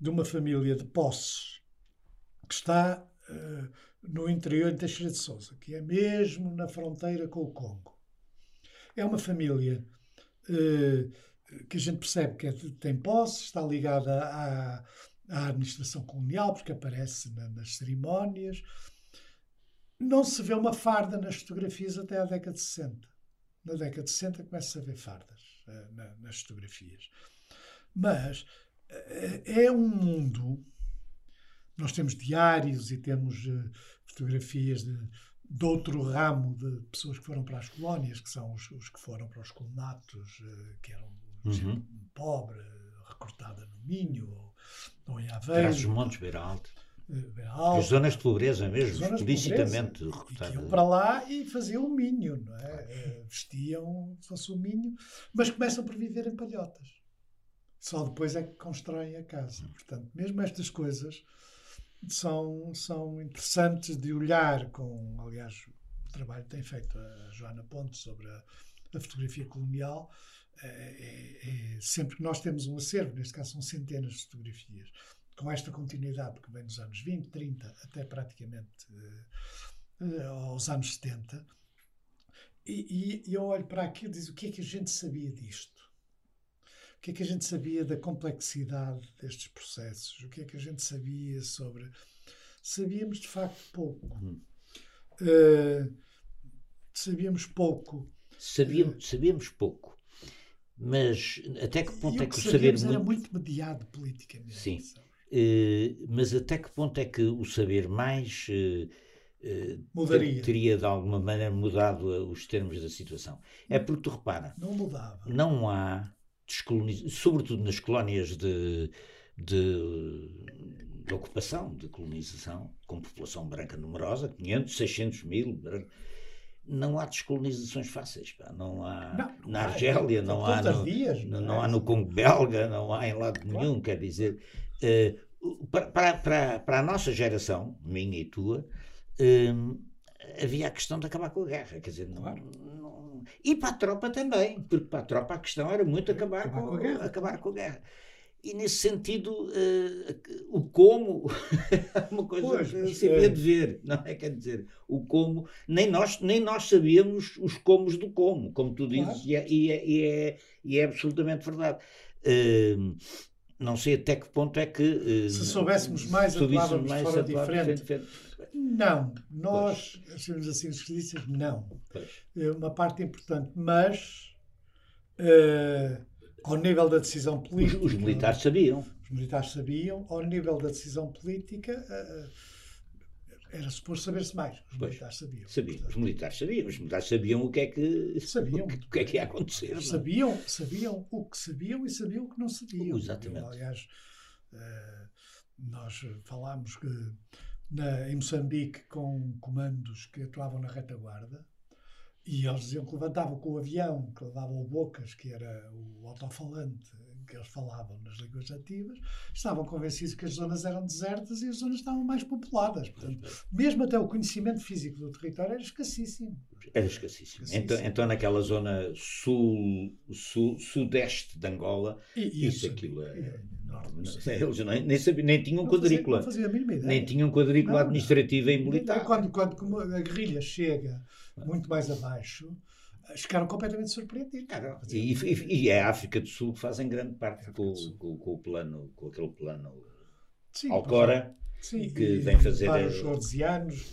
de uma família de posses que está uh, no interior de Teixeira de Souza, que é mesmo na fronteira com o Congo. É uma família uh, que a gente percebe que é, tem posse, está ligada à, à administração colonial, porque aparece na, nas cerimónias, não se vê uma farda nas fotografias até à década de 60. Na década de 60 começa a ver fardas uh, na, nas fotografias. Mas é um mundo. Nós temos diários e temos uh, fotografias de, de, outro ramo de pessoas que foram para as colónias, que são os, os que foram para os colonatos, que eram uhum. gente pobre, recortada no Minho ou, ou em Aveiro. Traz os Montes Beira Alto As zonas de pobreza mesmo, explicitamente recrutadas. Iam para lá e faziam o minho, não é? Vestiam, fosse o minho, mas começam por viver em palhotas. Só depois é que constroem a casa. Portanto, mesmo estas coisas são, são interessantes de olhar com, aliás, o trabalho que tem feito a Joana Ponte sobre a, a fotografia colonial, é, é, é, sempre que nós temos um acervo, neste caso são centenas de fotografias, com esta continuidade que vem dos anos 20, 30 até praticamente uh, aos anos 70, e, e, eu olho para aquilo e digo o que é que a gente sabia disto? O que é que a gente sabia da complexidade destes processos? O que é que a gente sabia sobre. Sabíamos de facto pouco. Uhum. Uh, sabíamos pouco. Sabíamos, sabíamos pouco. Mas até que ponto é que o, saber muito... era muito mediado politicamente. Sim. Uh, mas até que ponto é que o saber mais uh, Mudaria. teria de alguma maneira mudado os termos da situação? É porque tu repara. Não mudava. Não há sobretudo nas colónias de, de, de, ocupação, de colonização, com população branca numerosa, 500, 600 mil, não há descolonizações fáceis. Pá. Não há não, na Argélia, não, há no, dias, não, não, há no Congo belga, não há em lado claro. nenhum. Quer dizer, uh, para, para, para a nossa geração, minha e tua, uh, havia a questão de acabar com a guerra. Quer dizer, claro. não e para a tropa também, porque para a tropa a questão era muito acabar, acabar com, com, a guerra. Acabar com a guerra. E nesse sentido, uh, o como é uma coisa pois, que se havia é. de ver, não é? Quer dizer, o como, nem nós, nem nós sabíamos os comos do como, como tu dizes, claro. e, é, e, é, e, é, e é absolutamente verdade. Uh, não sei até que ponto é que. Uh, se soubéssemos mais, atuávamos mais, de forma diferente. diferente. Não, nós, achamos assim, os esquerdistas, não. Pois. É uma parte importante, mas uh, ao nível da decisão política. Os, os, militares sabiam. Os militares sabiam, ao nível da decisão política. Uh, era suposto saber-se mais. Os pois, militares sabiam. sabiam. Os militares sabiam. Os militares sabiam o que é que, sabiam. O que, o que é que ia acontecer. Não? Sabiam, sabiam o que sabiam e sabiam o que não sabiam. Exatamente. aliás, nós falámos que na, em Moçambique com comandos que atuavam na retaguarda e eles diziam que levantavam com o avião, que levavam o Bocas, que era o autofalante que eles falavam nas línguas nativas, estavam convencidos que as zonas eram desertas e as zonas estavam mais populadas. Portanto, mesmo até o conhecimento físico do território era escassíssimo. Era escassíssimo. escassíssimo. Então, então, naquela zona sul, sul, sudeste de Angola, e, isso, isso aquilo é. é eles nem, nem, sabiam, nem tinham não quadrícula. Fazia, não fazia. Nem tinham quadrícula não, administrativa e militar. Quando, quando a guerrilha chega muito mais abaixo, ficaram completamente surpreendidos. Ah, e, e, e, é a África do Sul que fazem grande parte é com, com, com, o plano, com aquele plano Sim, Alcora. Sim, que vem fazer vários jordesianos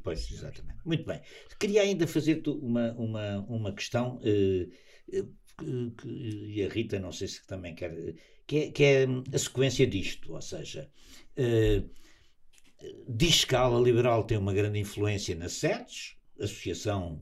pois exatamente muito bem queria ainda fazer uma uma uma questão eh, eh, que, e a Rita não sei se também quer que é, que é a sequência disto ou seja eh, diz que a ala liberal tem uma grande influência na SEDES associação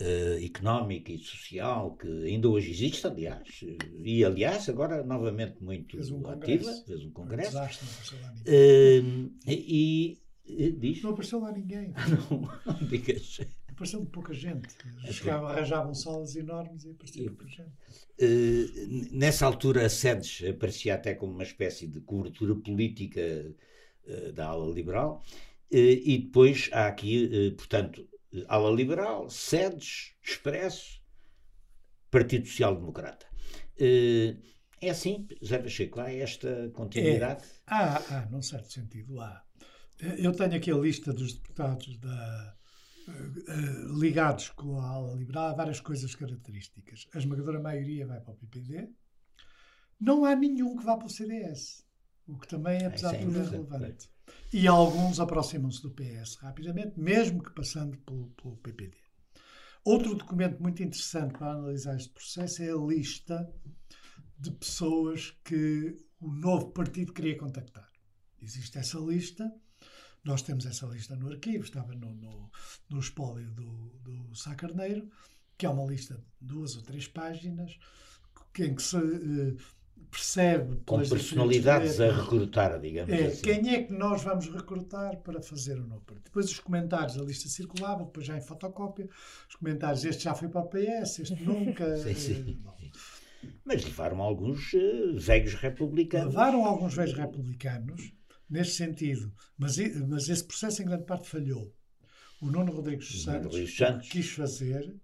uh, económica e social que ainda hoje existe, aliás, e aliás agora novamente muito fez um ativa, fez um congresso. Um uh, e, e diz? Não apareceu lá ninguém. não, não digas. Apareceu de pouca gente. É Chegavam, arranjavam salas enormes e aparecia pouca gente. Uh, nessa altura a SEDES aparecia até como uma espécie de cobertura política da ala liberal. E depois há aqui, portanto, ala liberal, SEDES, Expresso, Partido Social Democrata. Eh, é assim, Zé Pacheco, há esta continuidade? É, há, há, num certo sentido, há. Eu tenho aqui a lista dos deputados da, uh, ligados com a ala liberal, há várias coisas características. A esmagadora maioria vai para o PPD. Não há nenhum que vá para o CDS, o que também, apesar de tudo, é relevante. E alguns aproximam-se do PS rapidamente, mesmo que passando pelo, pelo PPD. Outro documento muito interessante para analisar este processo é a lista de pessoas que o novo partido queria contactar. Existe essa lista, nós temos essa lista no arquivo, estava no, no, no espólio do, do Sá Carneiro, que é uma lista de duas ou três páginas, em que se eh, percebe. Com personalidades a recrutar, digamos é, assim. Quem é que nós vamos recrutar para fazer o novo partido? Depois os comentários, a lista circulava, depois já em fotocópia, os comentários, este já foi para o PS, este nunca. sim, sim. Mas levaram alguns uh, velhos republicanos. Levaram alguns velhos republicanos, neste sentido, mas, mas esse processo em grande parte falhou. O Nuno Rodrigues dos Santos, Santos. quis fazer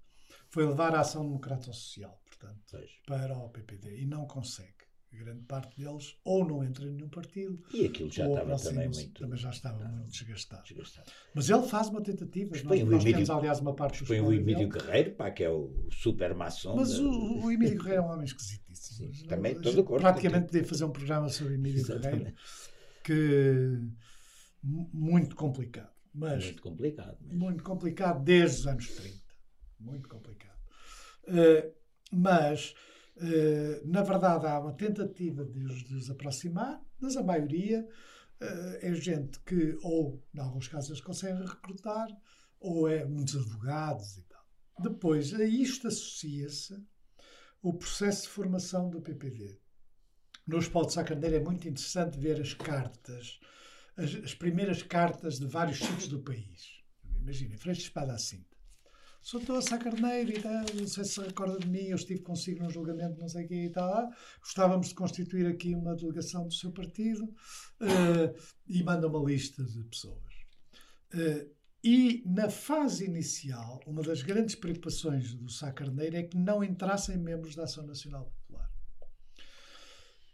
foi levar a ação democrata-social, portanto, pois. para o PPD, e não consegue grande parte deles ou não entra em nenhum partido. E aquilo já estava também muito. Também já estava muito desgastado. desgastado. Mas ele faz uma tentativa. Nós, nós Emílio, temos, aliás, uma parte Põe o Emílio Guerreiro, pá, que é o super maçom. Mas da... o, o Emílio Guerreiro é um homem esquisitíssimo. Sim, também estou de acordo. Praticamente podia fazer um programa sobre Emílio Guerreiro que muito complicado. Mas, muito complicado. Mesmo. Muito complicado desde os anos 30. Muito complicado. Uh, mas na verdade, há uma tentativa de os, de os aproximar, mas a maioria uh, é gente que, ou, em alguns casos, conseguem recrutar, ou é muitos advogados e tal. Depois, a isto associa-se o processo de formação do PPD. No Espólio de Sacandeira é muito interessante ver as cartas, as, as primeiras cartas de vários sítios do país. Imaginem, Freixo Espada assim sou a Carneiro e tal, não sei se se recorda de mim, eu estive consigo num julgamento, não sei o que e tal. Gostávamos de constituir aqui uma delegação do seu partido uh, e manda uma lista de pessoas. Uh, e na fase inicial, uma das grandes preocupações do Sá Carneiro é que não entrassem membros da Ação Nacional.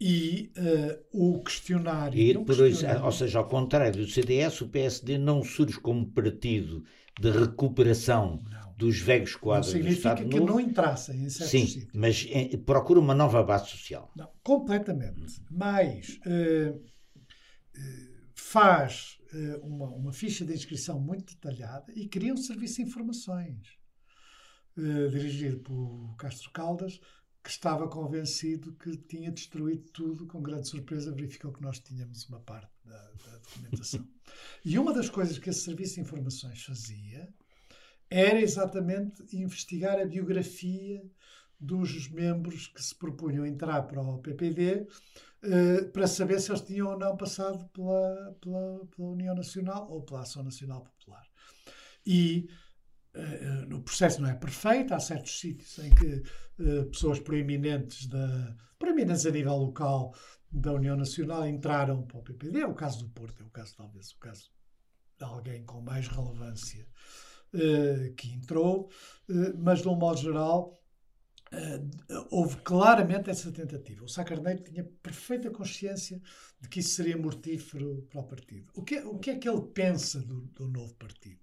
E uh, o questionário. E questionário... ou seja, ao contrário do CDS, o PSD não surge como partido de recuperação não dos velhos quadros não significa do Estado que novo. não entrassem em certos Sim, sítios. mas é, procura uma nova base social. Não, completamente. Mas uh, faz uh, uma, uma, ficha de inscrição muito detalhada e cria um serviço de informações dirigido por Castro Caldas, que estava convencido que tinha destruído tudo, com grande surpresa verificou que nós tínhamos uma parte da, da documentação. e uma das coisas que esse serviço de informações fazia era exatamente investigar a biografia dos membros que se propunham entrar para o PPD eh, para saber se eles tinham ou não passado pela, pela, pela União Nacional ou pela Ação Nacional Popular. E eh, o processo não é perfeito, há certos sítios em que eh, pessoas proeminentes, da, proeminentes a nível local da União Nacional entraram para o PPD, é o caso do Porto, é o caso talvez o caso de alguém com mais relevância uh, que entrou, uh, mas de um modo geral uh, houve claramente essa tentativa. O Sá Carneiro tinha perfeita consciência de que isso seria mortífero para o partido. O que, é, o que é que ele pensa do, do novo partido?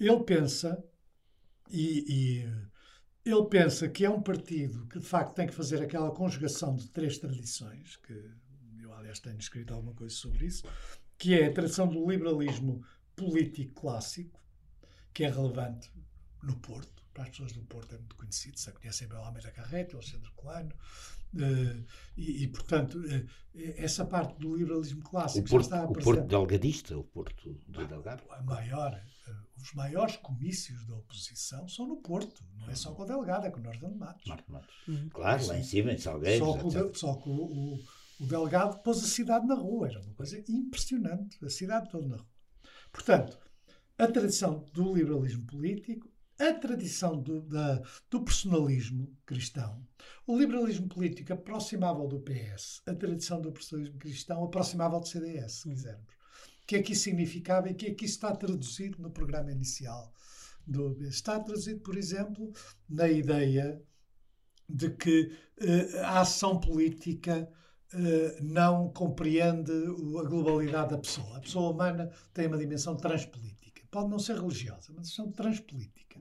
Ele pensa, e, e ele pensa que é um partido que de facto tem que fazer aquela conjugação de três tradições, que eu aliás tenho escrito alguma coisa sobre isso, que é a tradição do liberalismo político clássico, que é relevante no Porto. Para as pessoas do Porto é muito conhecido, se conhecem bem o Almeida Carreto, o Alexandre Colano, uh, e, e, portanto, uh, essa parte do liberalismo clássico o Porto, já está O Porto Delgadista, o Porto do Delgado. A maior, uh, os maiores comícios da oposição são no Porto, não é só com o Delgado, é com o Norton de Matos. Norton Matos. Uhum. Claro, lá em cima, em Salgueiros. Só que, o, só que o, o, o Delgado pôs a cidade na rua, era uma coisa impressionante, a cidade toda na rua. Portanto, a tradição do liberalismo político, a tradição do, da, do personalismo cristão. O liberalismo político aproximava do PS, a tradição do personalismo cristão aproximava do CDS, se quisermos. Que é que isso significava e que é que isso está traduzido no programa inicial do Está traduzido, por exemplo, na ideia de que uh, a ação política uh, não compreende a globalidade da pessoa. A pessoa humana tem uma dimensão transpolítica pode não ser religiosa, mas são transpolítica.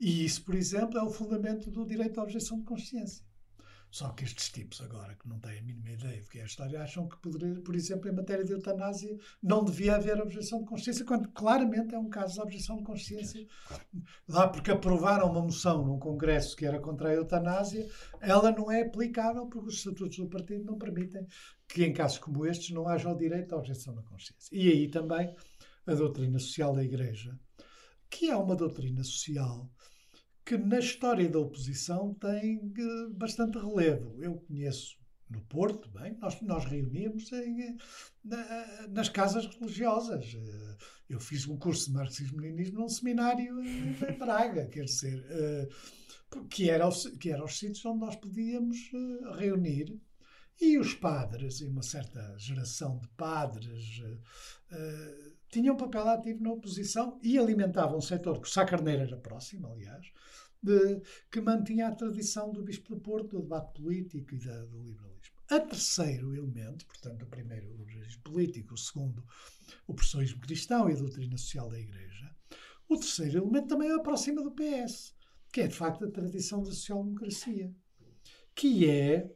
E isso, por exemplo, é o fundamento do direito à objeção de consciência. Só que estes tipos, agora que não têm a mínima ideia do que é a história, acham que, poderia, por exemplo, em matéria de eutanásia, não devia haver objeção de consciência, quando claramente é um caso de objeção de consciência. Lá porque aprovaram uma moção num congresso que era contra a eutanásia, ela não é aplicável porque os estatutos do partido não permitem que, em casos como estes, não haja o direito à objeção da consciência. E aí também a doutrina social da Igreja, que é uma doutrina social que na história da oposição tem eh, bastante relevo. Eu conheço no Porto, bem, nós, nós reuníamos em, na, nas casas religiosas. Eu fiz um curso de marxismo-leninismo num seminário em, Braga, quer dizer, que era, que era os sítios onde nós podíamos reunir e os padres, e uma certa geração de padres, tinham um papel ativo na oposição e alimentavam um setor que o Sá Carneiro era próximo, aliás, de, que mantinha a tradição do Bispo do Porto, do debate político e da, do liberalismo. A terceiro elemento, portanto, o primeiro o liberalismo político, o segundo o professorismo cristão e a doutrina social da Igreja, o terceiro elemento também é aproxima do PS, que é de facto a tradição da social-democracia, que é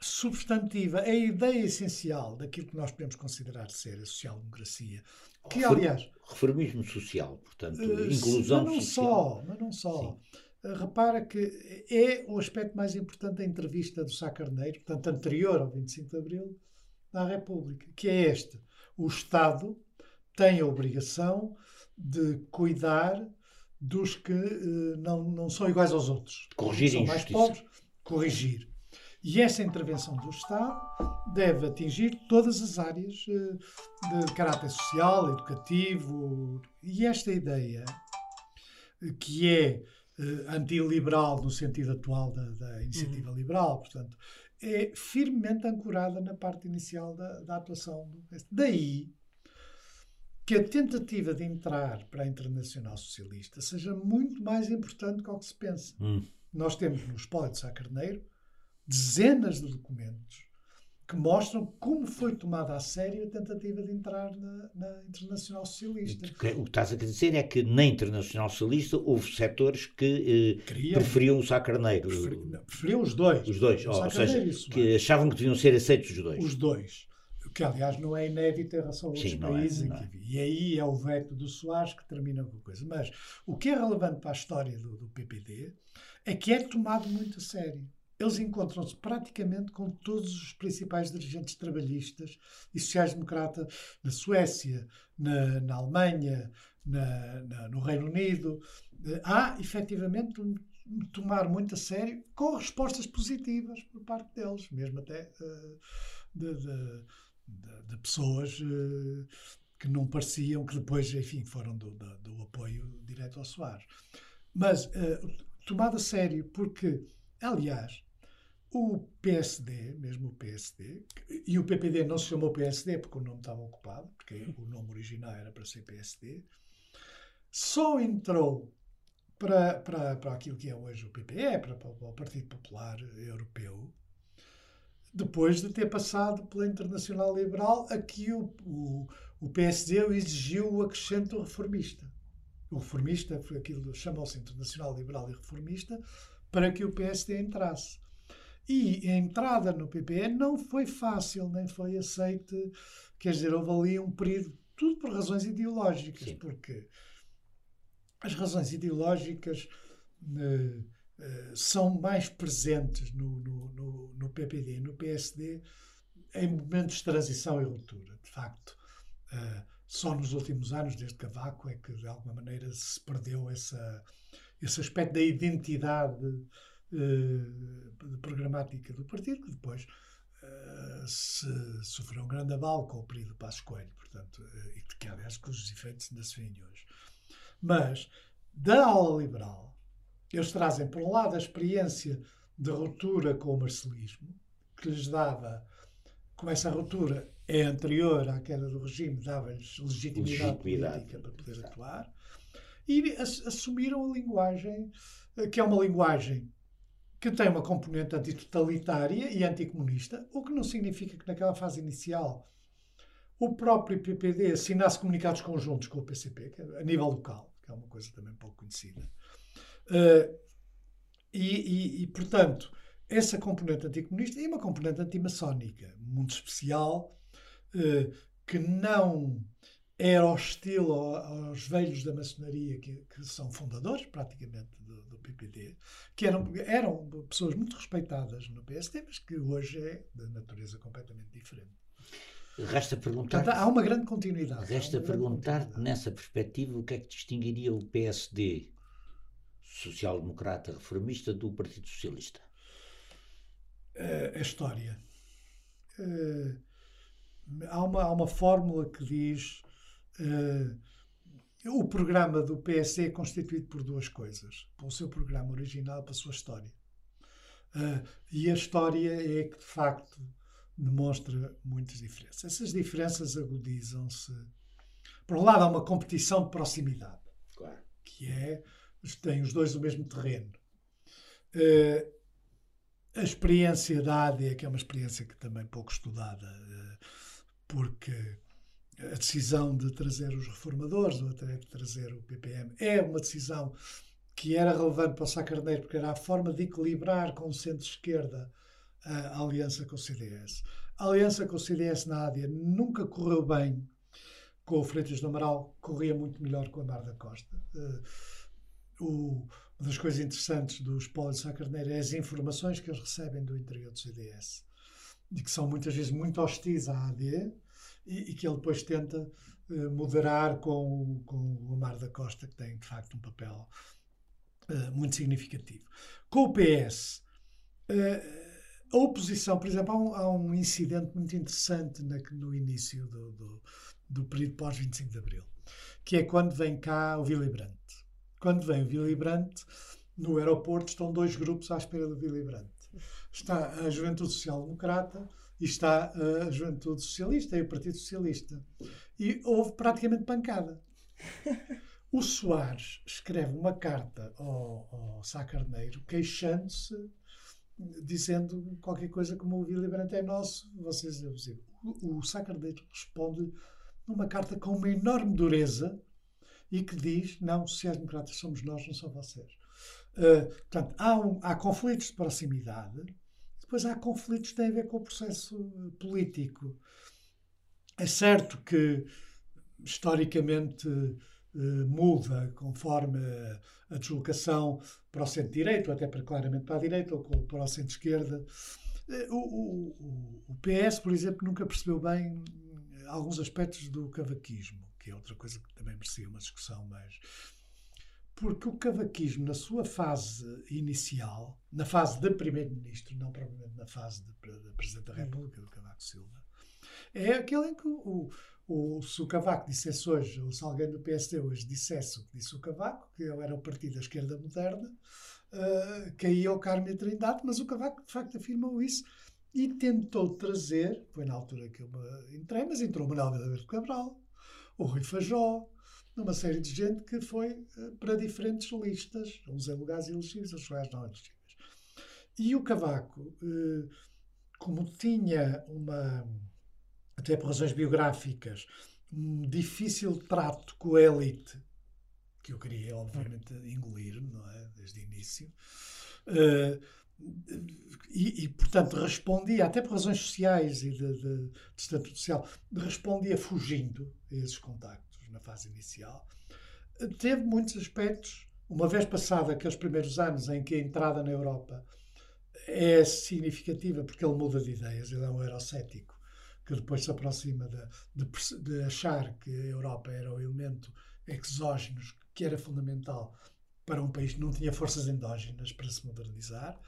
substantiva, é a ideia essencial daquilo que nós podemos considerar ser a social-democracia. Que, aliás. Reformismo social, portanto, uh, inclusão mas não social. Só, mas não só. Uh, repara que é o aspecto mais importante da entrevista do Sá Carneiro, portanto, anterior ao 25 de Abril, da República, que é este. O Estado tem a obrigação de cuidar dos que uh, não, não são iguais aos outros. Corrigir são mais pobres, corrigir. E essa intervenção do Estado deve atingir todas as áreas eh, de caráter social, educativo. E esta ideia, eh, que é eh, antiliberal no sentido atual da, da iniciativa uhum. liberal, portanto, é firmemente ancorada na parte inicial da, da atuação do Daí que a tentativa de entrar para a Internacional Socialista seja muito mais importante do que se pensa. Uhum. Nós temos no espólio de Sá Carneiro dezenas de documentos que mostram como foi tomada a sério a tentativa de entrar na, na Internacional Socialista. O que estás a dizer é que na Internacional Socialista houve setores que eh, preferiam o Sá Carneiro. preferiam os dois. Os dois, ou, ou seja, que achavam que deviam ser aceitos os dois. Os dois. O que, aliás, não é inédito em relação a outros Sim, é, países. É, é. E aí é o veto do Soares que termina com a coisa. Mas o que é relevante para a história do, do PPD é que é tomado muito a sério eles encontram-se praticamente com todos os principais dirigentes trabalhistas e sociais-democratas na Suécia, na, na Alemanha, na, na, no Reino Unido. Eh, há, efetivamente, um, tomar muito a sério com respostas positivas por parte deles, mesmo até uh, de, de, de, de, pessoas uh, que não pareciam, que depois, enfim, foram do, do, do apoio direto ao Soares. Mas tomado a sério, porque, aliás, o PSD, mesmo o PSD, e o PPD não se chamou PSD porque o nome estava ocupado, porque o nome original era para ser PSD, só entrou para, para, para aquilo que é hoje o PPE, para, para o Partido Popular Europeu, depois de ter passado pela Internacional Liberal, a que o, o, o PSD exigiu o acrescento reformista. O reformista foi aquilo, chamou-se Internacional Liberal e Reformista, para que o PSD entrasse. E a entrada no PPE não foi fácil, nem foi aceite. Quer dizer, houve ali um período, tudo por razões ideológicas, Sim. porque as razões ideológicas uh, uh, são mais presentes no, no, no, no PPD e no PSD em momentos de transição e ruptura. De facto, uh, só nos últimos anos, desde Cavaco, é que de alguma maneira se perdeu essa, esse aspecto da identidade programática do partido, que depois uh, se sofreu um grande abalo com o período Passos Coelho, portanto, uh, e que, aliás, cujos efeitos ainda se veem hoje. Mas, da aula liberal, eles trazem, por um lado, a experiência de ruptura com o marcelismo, que lhes dava, como essa ruptura é anterior à queda do regime, dava-lhes legitimidade, legitimidade, política para poder atuar, e assumiram a linguagem, que é uma linguagem que tem uma componente antitotalitária e anticomunista, o que não significa que naquela fase inicial o próprio PPD assinasse comunicados conjuntos com o PCP, é a nível local, que é uma coisa também pouco conhecida. Uh, e, e, e, portanto, essa componente anticomunista e uma componente antimaçónica, muito especial, uh, que não era hostil aos velhos da maçonaria, que, que são fundadores praticamente do, do, PPD, que eram, eram pessoas muito respeitadas no PSD, mas que hoje é de natureza completamente diferente. Resta perguntar. Portanto, há uma grande continuidade. Resta perguntar, nessa perspectiva, o que é que distinguiria o PSD social-democrata reformista do Partido Socialista? a história. há, uma, há uma fórmula que diz o programa do PSD é constituído por duas coisas: pelo seu programa original, pela sua história. Uh, e a história é que, de facto, demonstra muitas diferenças. Essas diferenças agudizam-se. Por um lado, há uma competição de proximidade, claro. que é têm os dois o mesmo terreno. Uh, a experiência da ADE, que é uma experiência que também pouco estudada, uh, porque a decisão de trazer os reformadores ou até de trazer o PPM é uma decisão que era relevante para o Sá Carneiro, porque era a forma de equilibrar com o centro-esquerda a aliança com o CDS. A aliança com o CDS na ADIA nunca correu bem com o Freitas do Amaral, corria muito melhor com a Mar da Costa. Uh, o, uma das coisas interessantes dos Paulo de Sá Carneiro é as informações que eles recebem do interior do CDS e que são muitas vezes muito hostis à AD e, e que ele depois tenta uh, moderar com, com o Amar da Costa, que tem de facto um papel uh, muito significativo. Com o PS, uh, a oposição, por exemplo, há um, há um, incidente muito interessante na, no início do, do, do período pós-25 de Abril, que é quando vem cá o Willy Brandt. Quando vem o Willy Brandt, no aeroporto estão dois grupos à espera do Willy Brandt. Está a Juventude Social Democrata e está a Juventude Socialista e o Partido Socialista. E houve praticamente pancada. O Soares escreve uma carta ao, ao Sá Carneiro queixando-se, dizendo qualquer coisa como o Willy Brandt é nosso, vocês é O, o Sá Carneiro responde numa carta com uma enorme dureza e que diz: não, sociais-democratas somos nós, não são vocês. Uh, portanto, há, um, há conflitos de proximidade depois há conflitos que têm a ver com o processo eh, político. É certo que, historicamente, eh, muda conforme a deslocação para o centro-direito, ou até para, claramente para a direita, ou para o centro-esquerda. Eh, o, o, o, PS, por exemplo, nunca percebeu bem alguns aspectos do cavaquismo, que é outra coisa que também merecia uma discussão mais porque o cavaquismo, na sua fase inicial, na fase de primeiro-ministro, não propriamente na fase de, de Presidente da República, do Cavaco Silva, é aquele em que o, o, se o Cavaco dissesse hoje, ou se alguém do PSD hoje dissesse o que disse o Cavaco, que eu era o partido da esquerda moderna, uh, caía o Carme Trindade, mas o Cavaco de facto afirmou isso e tentou trazer, foi na altura que eu entrei, mas entrou o Manuel Vilaver Cabral, o Rui Fajó, numa série de gente que foi uh, para diferentes listas, uns em lugares elegíveis, outros lugares não elegíveis. E o Cavaco, uh, como tinha uma, até por razões biográficas, um difícil trato com a elite, que eu queria, obviamente, engolir, não é? Desde o início. Uh, e, e, portanto, respondia, até por razões sociais e de, de, de estatuto social, respondia fugindo a esses contactos na fase inicial, teve muitos aspectos. Uma vez passado aqueles primeiros anos em que a entrada na Europa é significativa porque ele muda de ideias, ele é um eurocético que depois se aproxima de, de, de achar que a Europa era o elemento exógeno que era fundamental para um país que não tinha forças endógenas para se modernizar,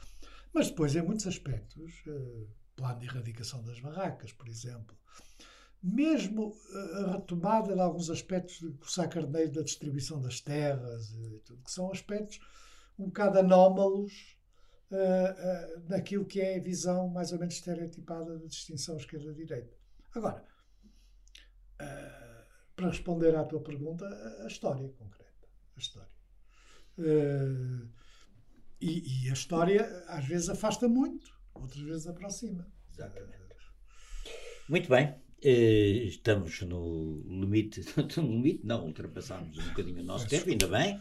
mas depois, em muitos aspectos, uh, plano de erradicação das barracas, por exemplo, mesmo eh, a retomada de alguns aspectos de Sá Carneiro da distribuição das terras, tudo, que são aspectos um bocado anómalos uh, uh, daquilo que é a visão mais ou menos estereotipada da distinção esquerda-direita. Agora, uh, para responder à tua pergunta, a história concreta. A história. E, e, a história às vezes afasta muito, outras vezes aproxima. Exatamente. Muito bem. Uh, estamos no limite, no limite, não, ultrapassámos um bocadinho o nosso tempo, ainda bem.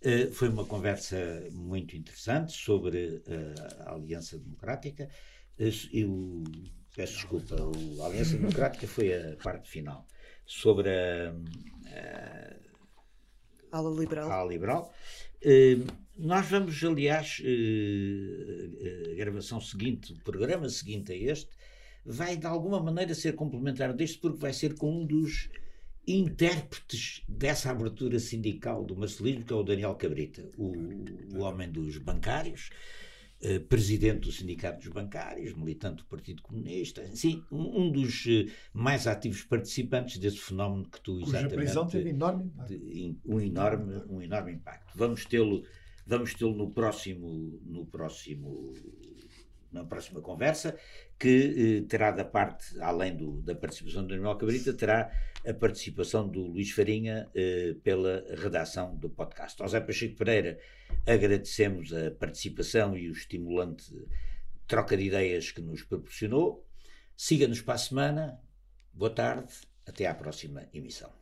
Uh, foi uma conversa muito interessante sobre uh, a Aliança Democrática. eu peço desculpa, a Aliança Democrática foi a parte final. Sobre a, a ala liberal. A ala liberal. nós vamos, aliás, a gravação seguinte, o programa seguinte a este, vai de alguma maneira ser complementar deste, porque vai ser com um dos intérpretes dessa abertura sindical do marcelismo, que é o Daniel Cabrita, o, o homem dos bancários. eh, presidente do Sindicato dos Bancários, militante do Partido Comunista, sim, um, um dos uh, mais ativos participantes desse fenómeno que tu Cuja exatamente... prisão teve enorme impacto. De, um, enorme, um enorme impacto. Vamos tê-lo vamos tê-lo no próximo, no próximo na próxima conversa, que eh, terá da parte, além do, da participação do Daniel Cabrita, terá a participação do Luís Farinha eh, pela redação do podcast. Ao Zé Pacheco Pereira agradecemos a participação e o estimulante troca de ideias que nos proporcionou. Siga-nos para a semana. Boa tarde. Até à próxima emissão.